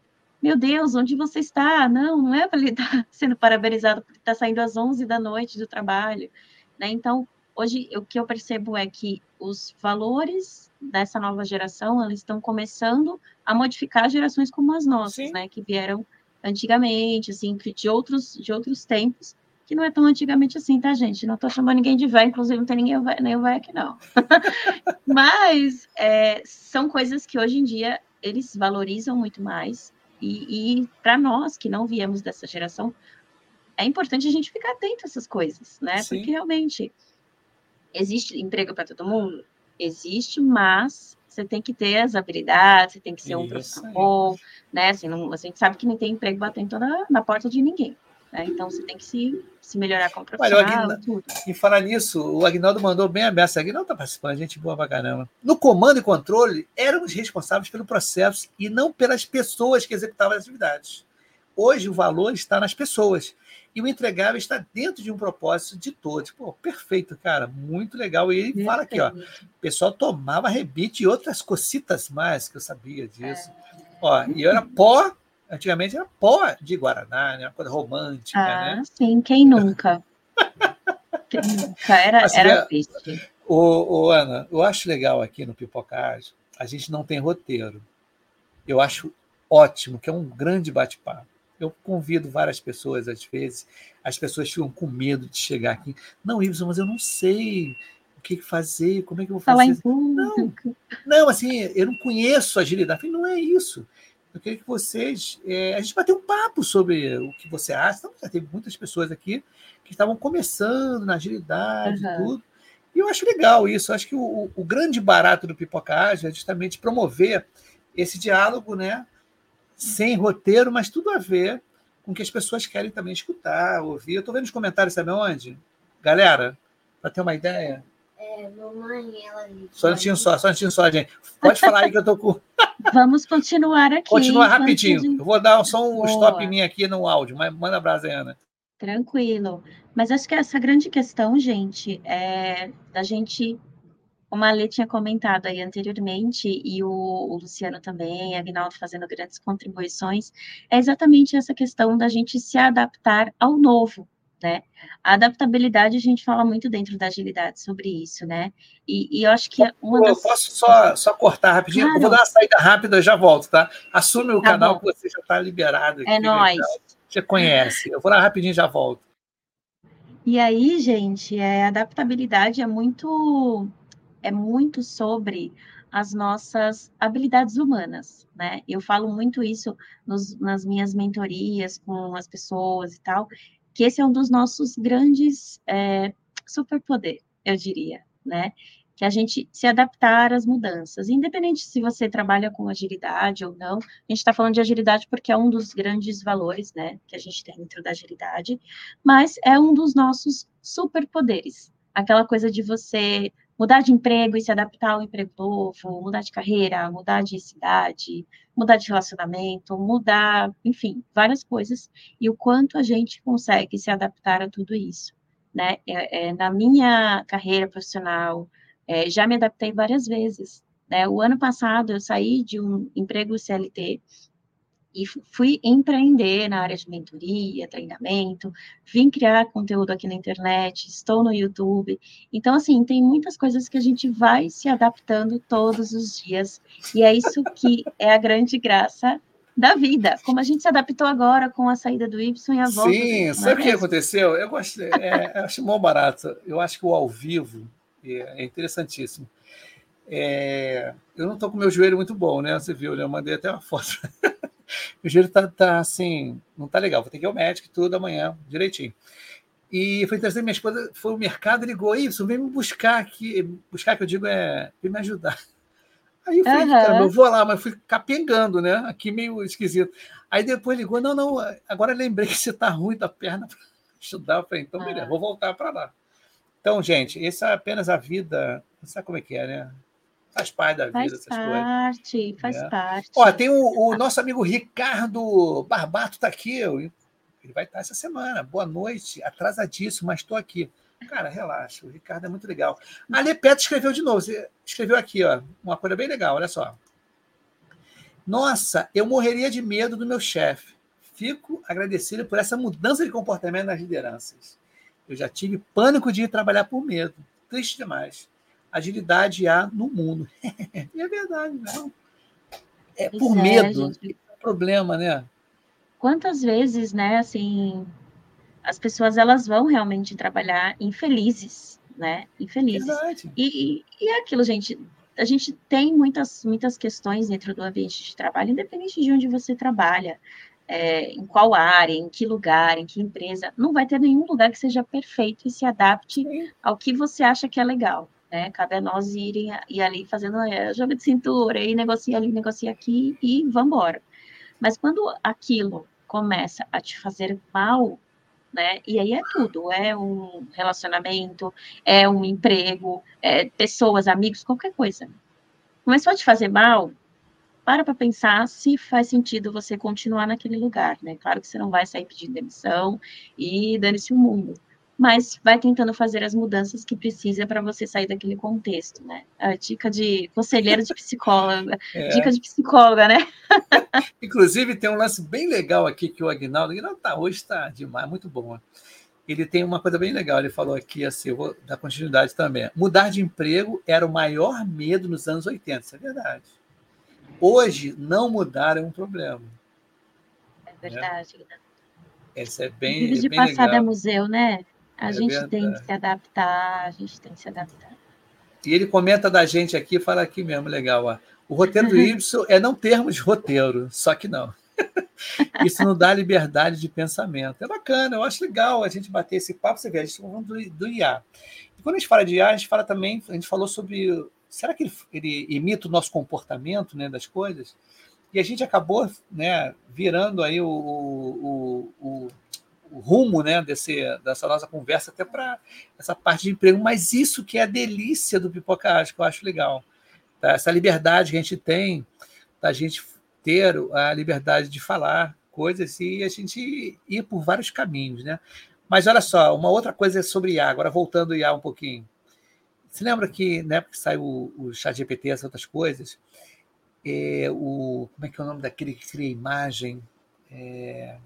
[SPEAKER 3] Meu Deus, onde você está? Não, não é para ele estar sendo parabenizado porque está saindo às 11 da noite do trabalho, né? Então, hoje o que eu percebo é que os valores dessa nova geração, eles estão começando a modificar gerações como as nossas, Sim. né, que vieram antigamente, assim, de outros, de outros tempos, que não é tão antigamente assim, tá, gente? Não estou chamando ninguém de velho, inclusive não tem ninguém nem o velho aqui, não. Mas é, são coisas que hoje em dia eles valorizam muito mais, e, e para nós que não viemos dessa geração, é importante a gente ficar atento a essas coisas, né? Sim. Porque realmente existe emprego para todo mundo? existe, mas você tem que ter as habilidades, você tem que ser um profissional bom, né? Assim, não, a gente sabe que não tem emprego batendo na, na porta de ninguém. Né? Então você tem que se, se melhorar como profissional. Olha, tudo.
[SPEAKER 1] E falar nisso, o Agnaldo mandou bem aberto. O Agnaldo está participando, gente boa pra caramba. No comando e controle, éramos responsáveis pelo processo e não pelas pessoas que executavam as atividades. Hoje o valor está nas pessoas e o entregável está dentro de um propósito de todos. Pô, perfeito, cara, muito legal. E ele fala aqui, ó, o pessoal tomava rebite e outras cocitas mais que eu sabia disso. É. Ó, e era pó, antigamente era pó de Guaraná, né? Uma coisa romântica, ah,
[SPEAKER 3] né? Sim, quem nunca? quem nunca? Era, Mas, era triste.
[SPEAKER 1] Ô, ô, Ana, eu acho legal aqui no Pipocage, a gente não tem roteiro. Eu acho ótimo, que é um grande bate-papo. Eu convido várias pessoas, às vezes, as pessoas ficam com medo de chegar aqui. Não, Ibson, mas eu não sei o que fazer, como é que eu vou fazer? Falar em não, não, assim, eu não conheço agilidade. Não é isso. Eu queria que vocês. É, a gente vai ter um papo sobre o que você acha. Então, já teve muitas pessoas aqui que estavam começando na agilidade uhum. e tudo. E eu acho legal isso. Eu acho que o, o grande barato do Pipocagem é justamente promover esse diálogo, né? sem roteiro, mas tudo a ver com o que as pessoas querem também escutar, ouvir. Eu estou vendo os comentários, sabe onde? Galera, para ter uma ideia.
[SPEAKER 4] É, mamãe, ela.
[SPEAKER 1] Só um minutinho só, só um minutinho só, gente. Pode falar aí que eu tô com.
[SPEAKER 3] Vamos continuar aqui.
[SPEAKER 1] Continua rapidinho. Eu vou dar só um
[SPEAKER 3] Boa.
[SPEAKER 1] stop em mim aqui no áudio, mas manda a brasa, Ana.
[SPEAKER 3] Tranquilo. Mas acho que essa grande questão, gente, é da gente, como a Lê tinha comentado aí anteriormente, e o, o Luciano também, a Agnaldo fazendo grandes contribuições, é exatamente essa questão da gente se adaptar ao novo, né? A adaptabilidade, a gente fala muito dentro da agilidade sobre isso, né? E, e eu acho que é uma das...
[SPEAKER 1] Posso só, só cortar rapidinho?
[SPEAKER 3] Claro.
[SPEAKER 1] Eu vou dar uma saída rápida e já volto, tá? Assume o
[SPEAKER 3] Tá
[SPEAKER 1] canal
[SPEAKER 3] bom.
[SPEAKER 1] que você já está liberado. Aqui,
[SPEAKER 3] É nóis.
[SPEAKER 1] Você conhece. Eu vou lá rapidinho e já volto.
[SPEAKER 3] E aí, gente, é, a adaptabilidade é muito é muito sobre as nossas habilidades humanas, né? Eu falo muito isso nos- nas minhas mentorias com as pessoas e tal, que esse é um dos nossos grandes é, superpoder, eu diria, né? Que a gente se adaptar às mudanças, independente se você trabalha com agilidade ou não. A gente está falando de agilidade porque é um dos grandes valores, né, que a gente tem dentro da agilidade, mas é um dos nossos superpoderes. Aquela coisa de você mudar de emprego e se adaptar ao emprego novo, mudar de carreira, mudar de cidade, mudar de relacionamento, mudar, enfim, várias coisas, e o quanto a gente consegue se adaptar a tudo isso, né? É, é, na minha carreira profissional, é, já me adaptei várias vezes, né? O ano passado eu saí de um emprego CLT e fu- fui empreender na área de mentoria, treinamento, vim criar conteúdo aqui na internet, estou no YouTube. Então, assim, tem muitas coisas que a gente vai se adaptando todos os dias, e é isso que é a grande graça da vida. Como a gente se adaptou agora com a saída do Y e a volta. do
[SPEAKER 1] Sim,
[SPEAKER 3] Y,
[SPEAKER 1] sabe o
[SPEAKER 3] é
[SPEAKER 1] que aconteceu? Eu gosto, é, eu acho mó barato. Eu acho que o ao vivo é, é interessantíssimo. É, eu não estou com meu joelho muito bom, né? Você viu, né? eu mandei até uma foto. meu joelho tá, tá assim, não tá legal. Vou ter que ir ao médico tudo amanhã, direitinho. E foi interessante, minha esposa foi ao mercado e ligou, isso, vem me buscar aqui. Buscar, que eu digo, é vem me ajudar. Aí eu falei,
[SPEAKER 3] Aham.
[SPEAKER 1] caramba, eu vou lá, mas fui capengando, né? Aqui meio esquisito. Aí depois ligou, não, não, agora lembrei que você tá ruim da perna para estudar. Eu falei, então, beleza,
[SPEAKER 3] Ah.
[SPEAKER 1] vou voltar para lá. Então, gente, essa é apenas a vida, sabe como é que é, né? Faz parte da vida,
[SPEAKER 3] Faz
[SPEAKER 1] essas coisas.
[SPEAKER 3] parte, faz
[SPEAKER 1] É.
[SPEAKER 3] parte.
[SPEAKER 1] Ó, tem o, o nosso amigo Ricardo Barbato tá aqui. Ele vai estar essa semana. Boa noite, atrasadíssimo, mas estou aqui. Cara, relaxa, o Ricardo é muito legal. A Lê Petro escreveu de novo. Você escreveu aqui, ó, uma coisa bem legal, olha só. Nossa, eu morreria de medo do meu chefe. Fico agradecido por essa mudança de comportamento nas lideranças. Eu já tive pânico de ir trabalhar por medo. Triste demais. Agilidade há no mundo. e é verdade, não. É
[SPEAKER 3] Pois
[SPEAKER 1] por
[SPEAKER 3] é,
[SPEAKER 1] medo.
[SPEAKER 3] gente.
[SPEAKER 1] É um problema, né?
[SPEAKER 3] quantas vezes, né, assim, as pessoas elas vão realmente trabalhar infelizes, né? Infelizes.
[SPEAKER 1] Verdade.
[SPEAKER 3] E, e, e é aquilo, gente, a gente tem muitas, muitas questões dentro do ambiente de trabalho, independente de onde você trabalha, é, em qual área, em que lugar, em que empresa, não vai ter nenhum lugar que seja perfeito e se adapte
[SPEAKER 1] Sim.
[SPEAKER 3] ao que você acha que é legal, né? Cabe a nós irem ir ali fazendo é, jogo de cintura, e negocia ali, negocia aqui e vamos embora. Mas quando aquilo começa a te fazer mal, né? E aí é tudo, é um relacionamento, é um emprego, é pessoas, amigos, qualquer coisa. Começou a te fazer mal, para para pensar se faz sentido você continuar naquele lugar, né? Claro que você não vai sair pedindo demissão e dane-se o mundo, mas vai tentando fazer as mudanças que precisa para você sair daquele contexto, né? A dica de conselheiro de psicóloga,
[SPEAKER 1] É.
[SPEAKER 3] dica de psicóloga, né?
[SPEAKER 1] Inclusive, tem um lance bem legal aqui que o Agnaldo, Agnaldo tá, hoje está demais, muito bom. Ele tem uma coisa bem legal, ele falou aqui, assim, eu vou dar continuidade também. Mudar de emprego era o maior medo nos anos 80, isso é verdade. Hoje, não mudar é um problema.
[SPEAKER 3] É verdade.
[SPEAKER 1] Esse é bem,
[SPEAKER 3] de
[SPEAKER 1] bem
[SPEAKER 3] passado é
[SPEAKER 1] legal.
[SPEAKER 3] museu, né? A
[SPEAKER 1] É
[SPEAKER 3] gente tem que
[SPEAKER 1] verdade.
[SPEAKER 3] se adaptar, a gente tem que se adaptar.
[SPEAKER 1] E ele comenta da gente aqui, fala aqui mesmo, legal. Ó. O roteiro do Y é não termos roteiro, só que não. Isso não dá liberdade de pensamento. É bacana, eu acho legal a gente bater esse papo. Você vê, a gente está falando do, do IA. E quando a gente fala de IA, a gente fala também, a gente falou sobre. Será que ele, ele imita o nosso comportamento né, das coisas? E a gente acabou né, virando aí o, o, o, o rumo né, desse, dessa nossa conversa até para essa parte de emprego, mas isso que é a delícia do Pipoca que eu acho legal. Tá? Essa liberdade que a gente tem, da gente ter a liberdade de falar coisas e a gente ir por vários caminhos. Né? Mas olha só, uma outra coisa é sobre IA, agora voltando IA um pouquinho. Você lembra que na época que saiu o, o chat GPT, essas outras coisas, é, o, como é que é o nome daquele que cria imagem? É,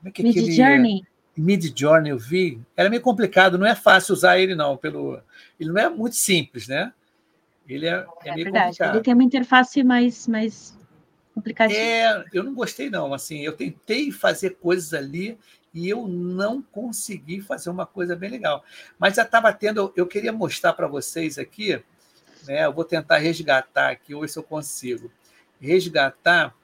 [SPEAKER 3] como é que é Mid aquele, Journey.
[SPEAKER 1] Mid Journey eu vi. Era meio complicado, não é fácil usar ele, não. Pelo, ele não é muito simples, né? Ele é, é, é meio verdade. complicado.
[SPEAKER 3] Ele tem uma interface mais, mais complicadinha.
[SPEAKER 1] É, eu não gostei, não. Assim, eu tentei fazer coisas ali e eu não consegui fazer uma coisa bem legal. Mas já estava tendo, eu queria mostrar para vocês aqui, né? Eu vou tentar resgatar aqui, ou se eu consigo resgatar.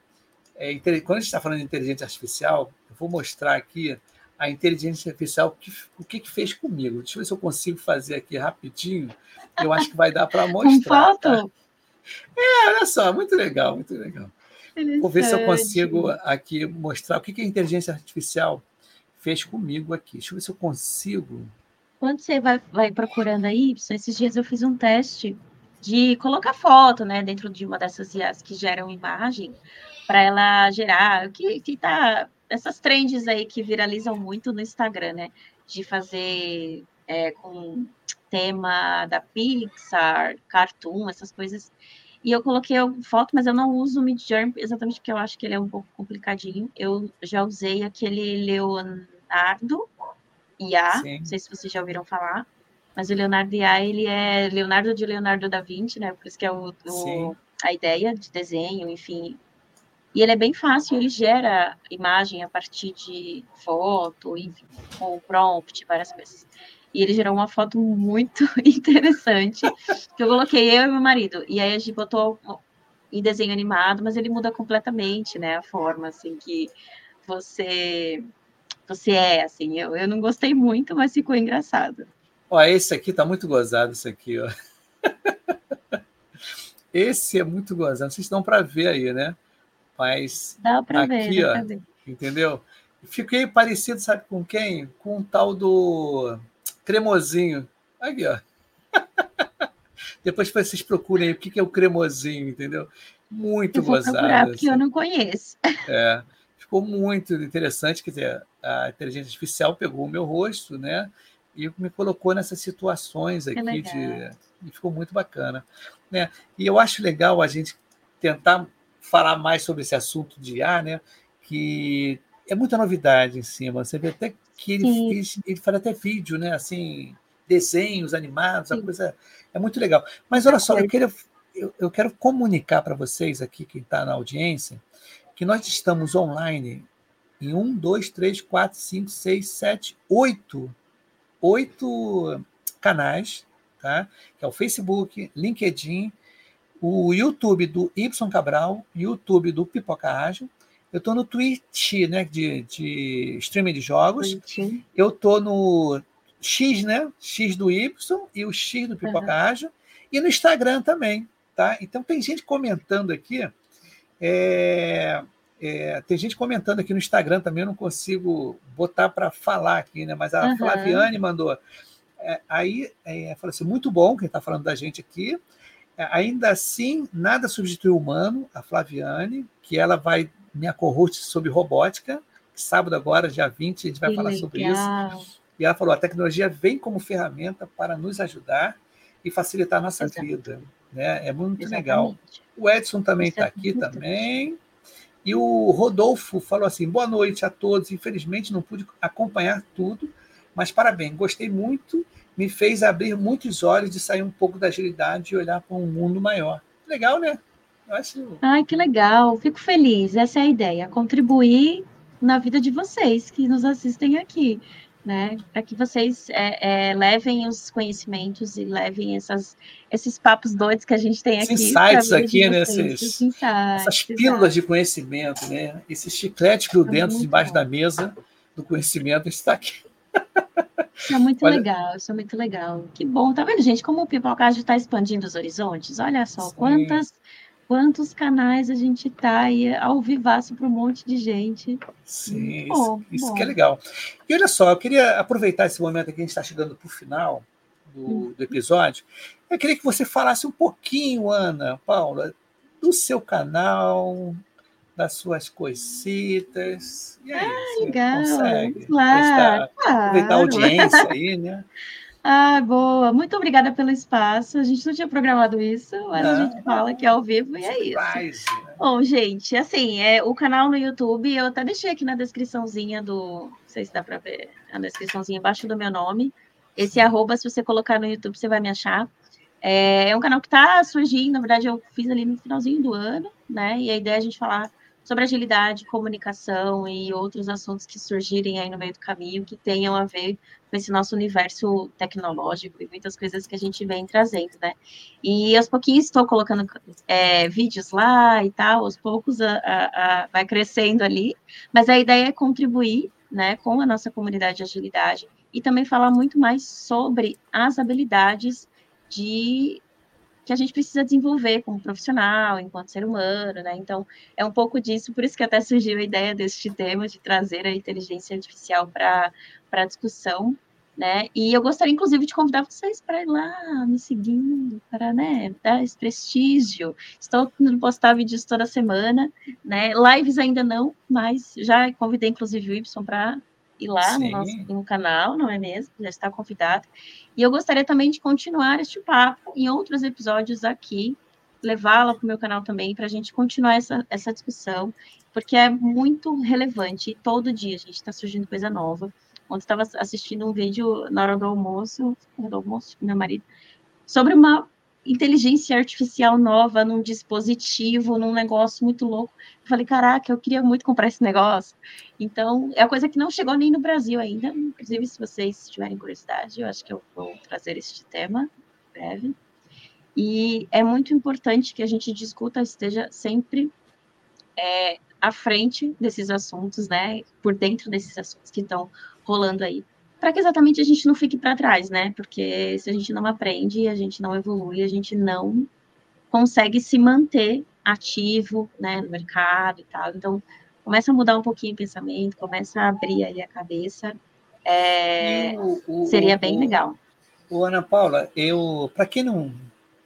[SPEAKER 1] É, quando a gente está falando de inteligência artificial, eu vou mostrar aqui a inteligência artificial, que, o que, que fez comigo. Deixa eu ver se eu consigo fazer aqui rapidinho. Eu acho que vai dar para mostrar. Com Tá? É, olha só, muito legal, muito legal. Vou ver se eu consigo aqui mostrar o que, que a inteligência artificial fez comigo aqui. Deixa eu ver se eu consigo.
[SPEAKER 3] Quando você vai, vai procurando aí, esses dias eu fiz um teste de colocar foto, né, dentro de uma dessas IAs que geram imagem, para ela gerar, que, que tá, essas trends aí que viralizam muito no Instagram, né, de fazer é, com tema da Pixar, Cartoon, essas coisas. E eu coloquei foto, mas eu não uso o Midjourney exatamente porque eu acho que ele é um pouco complicadinho. Eu já usei aquele Leonardo IA, Sim. não sei se vocês já ouviram falar. Mas o Leonardo IA, ele é Leonardo de Leonardo da Vinci, né? Por isso que é o, o a ideia de desenho, enfim. E ele é bem fácil, ele gera imagem a partir de foto, enfim, com prompt, várias coisas. E ele gerou uma foto muito interessante, que eu coloquei eu e meu marido. E aí a gente botou em desenho animado, mas ele muda completamente, né? A forma, assim, que você você é, assim. Eu, eu não gostei muito, mas ficou engraçado.
[SPEAKER 1] Ó, esse aqui tá muito gozado, esse aqui, ó. Esse é muito gozado. Vocês dão para ver aí, né? Mas
[SPEAKER 3] dá para
[SPEAKER 1] ver,
[SPEAKER 3] ó, ver.
[SPEAKER 1] entendeu? Fiquei parecido, sabe com quem? Com o tal do cremosinho. Aqui, ó. Depois vocês procurem aí o que é o cremosinho, entendeu? Muito eu vou gozado. Procurar,
[SPEAKER 3] porque assim. eu não conheço.
[SPEAKER 1] É, ficou muito interessante. Quer dizer, a inteligência artificial pegou o meu rosto, né? E me colocou nessas situações aqui de, e ficou muito bacana. Né? E eu acho legal a gente tentar falar mais sobre esse assunto de ar, né? que é muita novidade em cima. Você vê até que ele, fez, ele faz até vídeo, né? assim, desenhos animados, a coisa é muito legal. Mas olha só, eu, queria, eu, eu quero comunicar para vocês aqui, quem está na audiência, que nós estamos online em um, dois, três, quatro, cinco, seis, sete, oito oito canais, tá? que é o Facebook, LinkedIn, o YouTube do Y Cabral, YouTube do Pipoca Ágil. Eu estou no Twitch, né, de, de streaming de jogos. Twitch. Eu estou no X, né, X do Y e o X do Pipoca uhum. Ágil. E no Instagram também, tá? Então tem gente comentando aqui. É, é, tem gente comentando aqui no Instagram também, eu não consigo botar para falar aqui, né? Mas a uhum. Flaviane mandou. É, aí é, falou assim: muito bom quem está falando da gente aqui. É, ainda assim, nada substitui o humano, a Flaviane, que ela vai minha co-host sobre robótica. Sábado agora, dia 20, a gente vai que falar legal. sobre isso. E ela falou: a tecnologia vem como ferramenta para nos ajudar e facilitar a nossa vida. Né? É muito Exatamente. legal. O Edson também está aqui também. E o Rodolfo falou assim: boa noite a todos. Infelizmente não pude acompanhar tudo, mas parabéns, gostei muito. Me fez abrir muitos olhos de sair um pouco da agilidade e olhar para um mundo maior. Legal, né?
[SPEAKER 3] Eu acho... Ai, que legal. Fico feliz. Essa é a ideia: contribuir na vida de vocês que nos assistem aqui né? Para que vocês é, é, levem os conhecimentos e levem essas, esses papos doidos que a gente tem aqui.
[SPEAKER 1] Esses insights aqui, né? Esses, insights, essas pílulas exato. de conhecimento, né? Esse chiclete grudento é debaixo bom. da mesa do conhecimento está aqui.
[SPEAKER 3] Isso é muito Olha... legal, isso é muito legal. Que bom, tá vendo, gente? Como o Pipocage está expandindo os horizontes. Olha só, Sim. quantas quantos canais a gente tá aí ao vivaço para um monte de gente.
[SPEAKER 1] Sim, isso, isso que é legal. E olha só, eu queria aproveitar esse momento aqui, a gente está chegando para o final do, hum. do, episódio. Eu queria que você falasse um pouquinho, Ana, Paula, do seu canal, das suas coisitas. E aí,
[SPEAKER 3] ah, legal. consegue claro.
[SPEAKER 1] aproveitar a audiência aí, né?
[SPEAKER 3] Ah, boa. Muito obrigada pelo espaço. A gente não tinha programado isso, mas não. a gente fala que é ao vivo e é isso. Né? Bom, gente, assim, é, o canal no YouTube, eu até deixei aqui na descriçãozinha do. Não sei se dá para ver, na descriçãozinha embaixo do meu nome. Esse arroba, se você colocar no YouTube, você vai me achar. É, é um canal que está surgindo, na verdade, eu fiz ali no finalzinho do ano, né? E a ideia é a gente falar sobre agilidade, comunicação e outros assuntos que surgirem aí no meio do caminho que tenham a ver com esse nosso universo tecnológico e muitas coisas que a gente vem trazendo, né? E aos pouquinhos estou colocando é, vídeos lá e tal, aos poucos a, a, a, vai crescendo ali, mas a ideia é contribuir, né, com a nossa comunidade de agilidade e também falar muito mais sobre as habilidades de que a gente precisa desenvolver como profissional, enquanto ser humano, né? Então, é um pouco disso, por isso que até surgiu a ideia deste tema, de trazer a inteligência artificial para a discussão, né? E eu gostaria, inclusive, de convidar vocês para ir lá me seguindo, para né, dar esse prestígio. Estou tentando postar vídeos toda semana, né? Lives ainda não, mas já convidei, inclusive, o Y para ir lá no, nosso, no canal, não é mesmo? Já está convidado. E eu gostaria também de continuar este papo em outros episódios aqui, levá-la para o meu canal também, para a gente continuar essa, essa discussão, porque é muito relevante. E todo dia a gente está surgindo coisa nova. Ontem estava assistindo um vídeo na hora do almoço, hora do almoço, meu marido, sobre uma inteligência artificial nova num dispositivo, num negócio muito louco. Eu falei, caraca, eu queria muito comprar esse negócio. Então, é uma coisa que não chegou nem no Brasil ainda. Inclusive, se vocês tiverem curiosidade, eu acho que eu vou trazer este tema breve. E é muito importante que a gente discuta, esteja sempre é, à frente desses assuntos, né? Por dentro desses assuntos que estão rolando aí para que exatamente a gente não fique para trás, né? Porque se a gente não aprende, a gente não evolui, a gente não consegue se manter ativo, né, no mercado e tal. Então, começa a mudar um pouquinho o pensamento, começa a abrir aí a cabeça. É, o, o, seria bem
[SPEAKER 1] o,
[SPEAKER 3] legal.
[SPEAKER 1] O Ana Paula, eu, para quem não,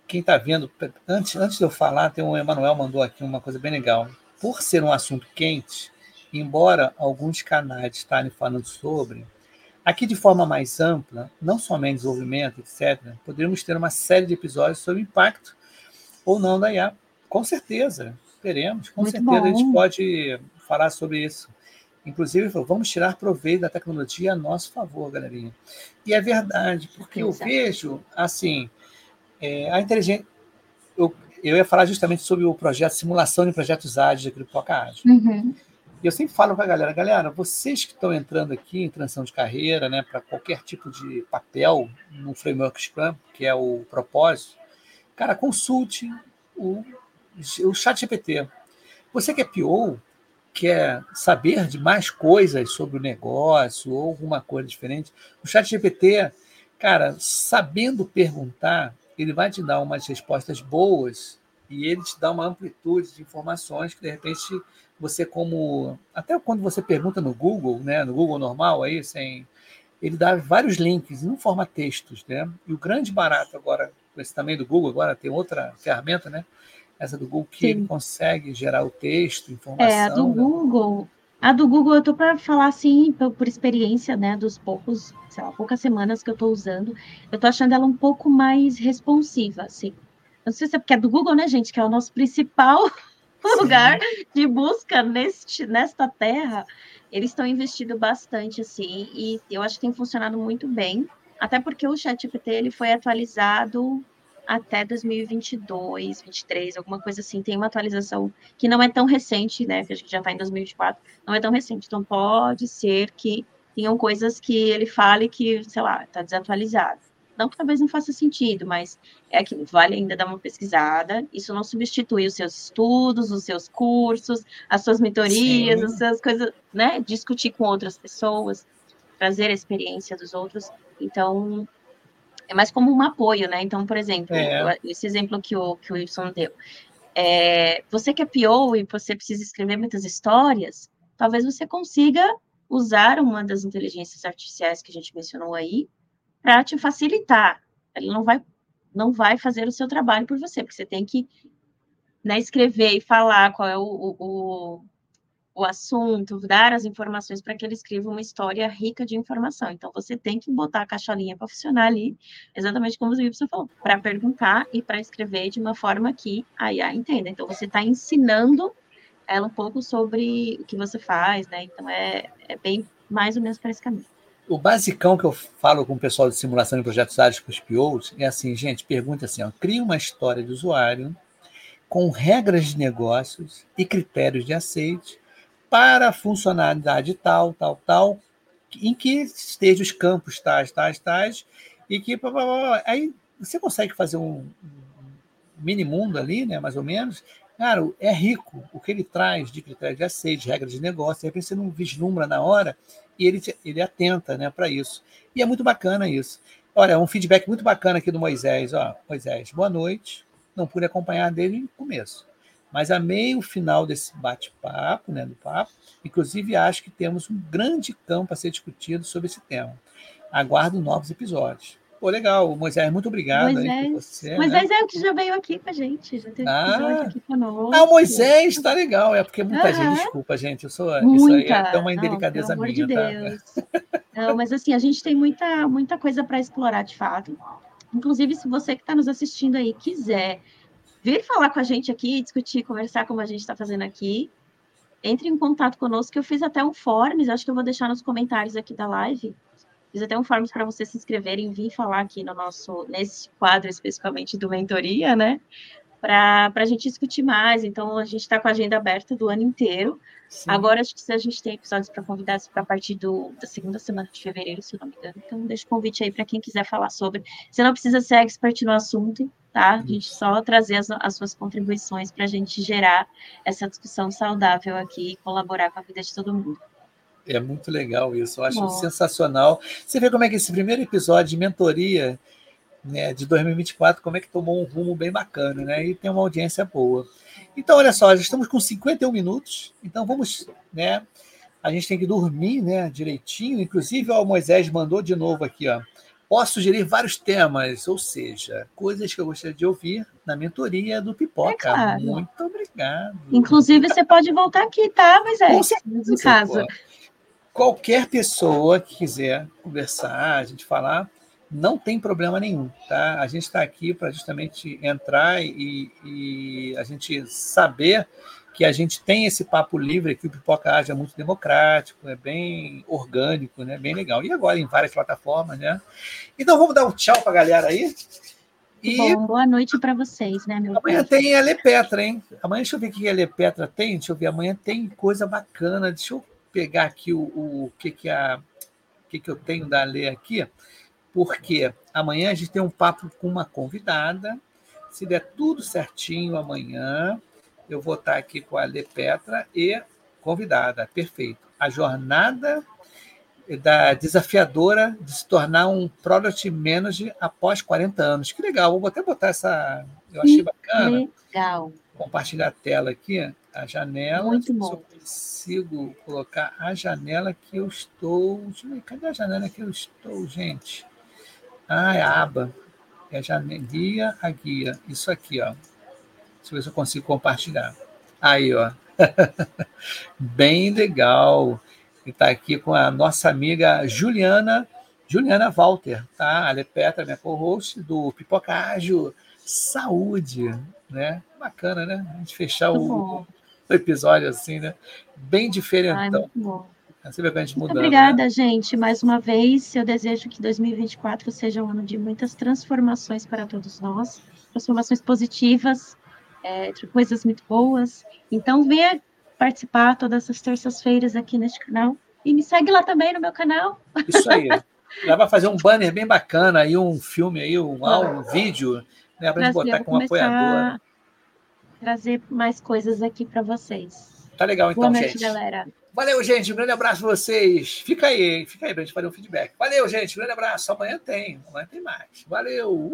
[SPEAKER 1] quem está vendo, antes, antes de eu falar, tem um Emanuel mandou aqui uma coisa bem legal. Por ser um assunto quente, embora alguns canais estarem falando sobre, Aqui, de forma mais ampla, não somente desenvolvimento, etc., poderíamos ter uma série de episódios sobre o impacto ou não da IA. Com certeza, teremos, com Muito certeza bom. a gente pode falar sobre isso. Inclusive, vamos tirar proveito da tecnologia a nosso favor, galerinha. E é verdade, porque Exato. eu vejo, assim, é, a inteligência. Eu, eu ia falar justamente sobre o projeto, simulação de projetos ágeis aqui do Poca Ágil. Uhum. E eu sempre falo para a galera, galera, vocês que estão entrando aqui em transição de carreira, né, para qualquer tipo de papel no framework Scrum, que é o propósito, cara, consulte o, o chat GPT. Você que é PO, quer saber de mais coisas sobre o negócio ou alguma coisa diferente, o chat GPT, cara, sabendo perguntar, ele vai te dar umas respostas boas e ele te dá uma amplitude de informações que, de repente, você como até quando você pergunta no Google, né, no Google normal aí, sem ele dá vários links, não forma textos, né? E o grande barato agora, esse também do Google, agora tem outra ferramenta, né? Essa do Google que Sim. ele consegue gerar o texto, informação.
[SPEAKER 3] É, a do né? Google. A do Google eu tô para falar assim, por, por, experiência, né, dos poucos, sei lá, poucas semanas que eu tô usando, eu tô achando ela um pouco mais responsiva, assim. Não sei se é porque é do Google, né, gente, que é o nosso principal lugar de busca neste, nesta terra, eles estão investindo bastante, assim, e eu acho que tem funcionado muito bem, até porque o ChatGPT ele foi atualizado até 2022, 2023, alguma coisa assim. Tem uma atualização que não é tão recente, né? Que a gente já está em 2024, não é tão recente. Então pode ser que tenham coisas que ele fale que, sei lá, está desatualizado. Não que talvez não faça sentido, mas é que vale ainda dar uma pesquisada. Isso não substitui os seus estudos, os seus cursos, as suas mentorias, Sim. as suas coisas, né? Discutir com outras pessoas, trazer a experiência dos outros. Então, é mais como um apoio, né? Então, por exemplo, é. esse exemplo que o, que o Wilson deu. É, você que é PO e você precisa escrever muitas histórias, talvez você consiga usar uma das inteligências artificiais que a gente mencionou aí para te facilitar. Ele não vai, não vai fazer o seu trabalho por você, porque você tem que né, escrever e falar qual é o, o, o assunto, dar as informações para que ele escreva uma história rica de informação. Então, você tem que botar a caixolinha para funcionar ali, exatamente como o Wilson falou, para perguntar e para escrever de uma forma que a IA entenda. Então, você está ensinando ela um pouco sobre o que você faz, né? Então, é, é bem mais ou menos para esse caminho.
[SPEAKER 1] O basicão que eu falo com o pessoal de simulação de projetos áreas com os POs é assim, gente, pergunta assim, ó, cria uma história de usuário com regras de negócios e critérios de aceite para funcionalidade tal, tal, tal, em que esteja os campos tais, tais, tais, e que aí você consegue fazer um mini mundo ali, né, mais ou menos. Cara, é rico o que ele traz de critério de aceite, de regra de negócio, de repente você não vislumbra na hora e ele, ele atenta né, para isso. E é muito bacana isso. Olha, um feedback muito bacana aqui do Moisés. Ó, Moisés, boa noite. Não pude acompanhar dele no começo. Mas amei o final desse bate-papo, né, do papo. Inclusive, acho que temos um grande campo a ser discutido sobre esse tema. Aguardo novos episódios. Pô, legal. Moisés, muito obrigado
[SPEAKER 3] Moisés,
[SPEAKER 1] você.
[SPEAKER 3] Moisés
[SPEAKER 1] né?
[SPEAKER 3] é o que já veio aqui com a gente, já teve
[SPEAKER 1] Ah.
[SPEAKER 3] episódio aqui conosco.
[SPEAKER 1] Ah, o Moisés, tá legal. É porque muita
[SPEAKER 3] Aham.
[SPEAKER 1] gente, desculpa, gente. Eu sou, isso aí
[SPEAKER 3] Muita.
[SPEAKER 1] é uma
[SPEAKER 3] Não,
[SPEAKER 1] indelicadeza
[SPEAKER 3] pelo amor
[SPEAKER 1] minha,
[SPEAKER 3] de
[SPEAKER 1] tá?
[SPEAKER 3] Deus. Não, mas assim, a gente tem muita, muita coisa para explorar de fato. Inclusive, se você que está nos assistindo aí quiser vir falar com a gente aqui, discutir, conversar como a gente está fazendo aqui, entre em contato conosco, que eu fiz até um forms, acho que eu vou deixar nos comentários aqui da live. Fiz até um forms para vocês se inscreverem e vir falar aqui no nosso, nesse quadro especificamente do mentoria, né? Para a gente discutir mais. Então, a gente está com a agenda aberta do ano inteiro.
[SPEAKER 1] Sim.
[SPEAKER 3] Agora, acho que se a gente tem episódios para convidados para a partir do, da segunda semana de fevereiro, se não me engano. Então, deixa o convite aí para quem quiser falar sobre. Você não precisa ser expert no assunto, tá? A gente só trazer as, as suas contribuições para a gente gerar essa discussão saudável aqui e colaborar com a vida de todo mundo.
[SPEAKER 1] É muito legal isso, eu acho
[SPEAKER 3] Bom.
[SPEAKER 1] sensacional. Você vê como é que esse primeiro episódio de mentoria né, de 2024, como é que tomou um rumo bem bacana, né? E tem uma audiência boa. Então, olha só, já estamos com 51 minutos, então vamos, né? A gente tem que dormir, né, direitinho. Inclusive, ó, o Moisés mandou de novo aqui, ó. Posso sugerir vários temas, ou seja, coisas que eu gostaria de ouvir na mentoria do Pipoca.
[SPEAKER 3] É claro.
[SPEAKER 1] Muito obrigado.
[SPEAKER 3] Inclusive, você pode voltar aqui, tá? Mas é,
[SPEAKER 1] Com certeza,
[SPEAKER 3] em casa.
[SPEAKER 1] pô. Qualquer pessoa que quiser conversar, a gente falar, não tem problema nenhum, tá? A gente está aqui para justamente entrar e, e a gente saber que a gente tem esse papo livre aqui, o Pipoca Ágil é muito democrático, é bem orgânico, né? Bem legal. E agora em várias plataformas, né? Então vamos dar um tchau para a galera aí. E
[SPEAKER 3] Bom, boa noite para vocês, né, meu
[SPEAKER 1] Amanhã
[SPEAKER 3] povo?
[SPEAKER 1] tem a Lepetra, hein? Amanhã deixa eu ver o que a Lepetra tem. Deixa eu ver. Amanhã tem coisa bacana. Deixa eu pegar aqui o, o que que a o que que eu tenho da Lê aqui, porque amanhã a gente tem um papo com uma convidada. Se der tudo certinho amanhã, eu vou estar aqui com a Lepetra e convidada. Perfeito. A jornada da desafiadora de se tornar um product manager após 40 anos. Que legal, vou até botar essa. Eu achei bacana
[SPEAKER 3] Legal.
[SPEAKER 1] compartilhar a tela aqui, a janela.
[SPEAKER 3] Muito
[SPEAKER 1] Se
[SPEAKER 3] bom.
[SPEAKER 1] eu consigo colocar a janela que eu estou. Deixa eu ver, cadê a janela que eu estou, gente? Ah, é a aba. É a janela, guia, a guia. Isso aqui, ó. Deixa eu ver se eu consigo compartilhar. Aí, ó. Bem legal. E está aqui com a nossa amiga Juliana, Juliana Walter, tá? A Lepetra, minha co-host do Pipoca Ágil Saúde, né? Bacana, né? A gente fechar o episódio assim, né? Bem
[SPEAKER 3] Ai,
[SPEAKER 1] diferentão.
[SPEAKER 3] muito bom.
[SPEAKER 1] A gente
[SPEAKER 3] Muito
[SPEAKER 1] mudando.
[SPEAKER 3] obrigada,
[SPEAKER 1] né?
[SPEAKER 3] gente. Mais uma vez, eu desejo que 2024 seja um ano de muitas transformações para todos nós, transformações positivas, é, de coisas muito boas. Então, venha participar todas as terças-feiras aqui neste canal. E me segue lá também no meu canal.
[SPEAKER 1] Isso aí. Ela vai fazer um banner bem bacana aí, um filme aí, um, um vídeo, né?
[SPEAKER 3] Trazer-
[SPEAKER 1] botar como
[SPEAKER 3] começar
[SPEAKER 1] apoiadora.
[SPEAKER 3] Trazer mais coisas aqui para vocês.
[SPEAKER 1] Tá legal, então,
[SPEAKER 3] Boa noite,
[SPEAKER 1] gente.
[SPEAKER 3] galera.
[SPEAKER 1] Valeu, gente. Um grande abraço pra vocês. Fica aí, hein? Fica aí pra gente fazer um feedback. Valeu, gente. Um grande abraço. Amanhã tem. Amanhã tem mais. Valeu.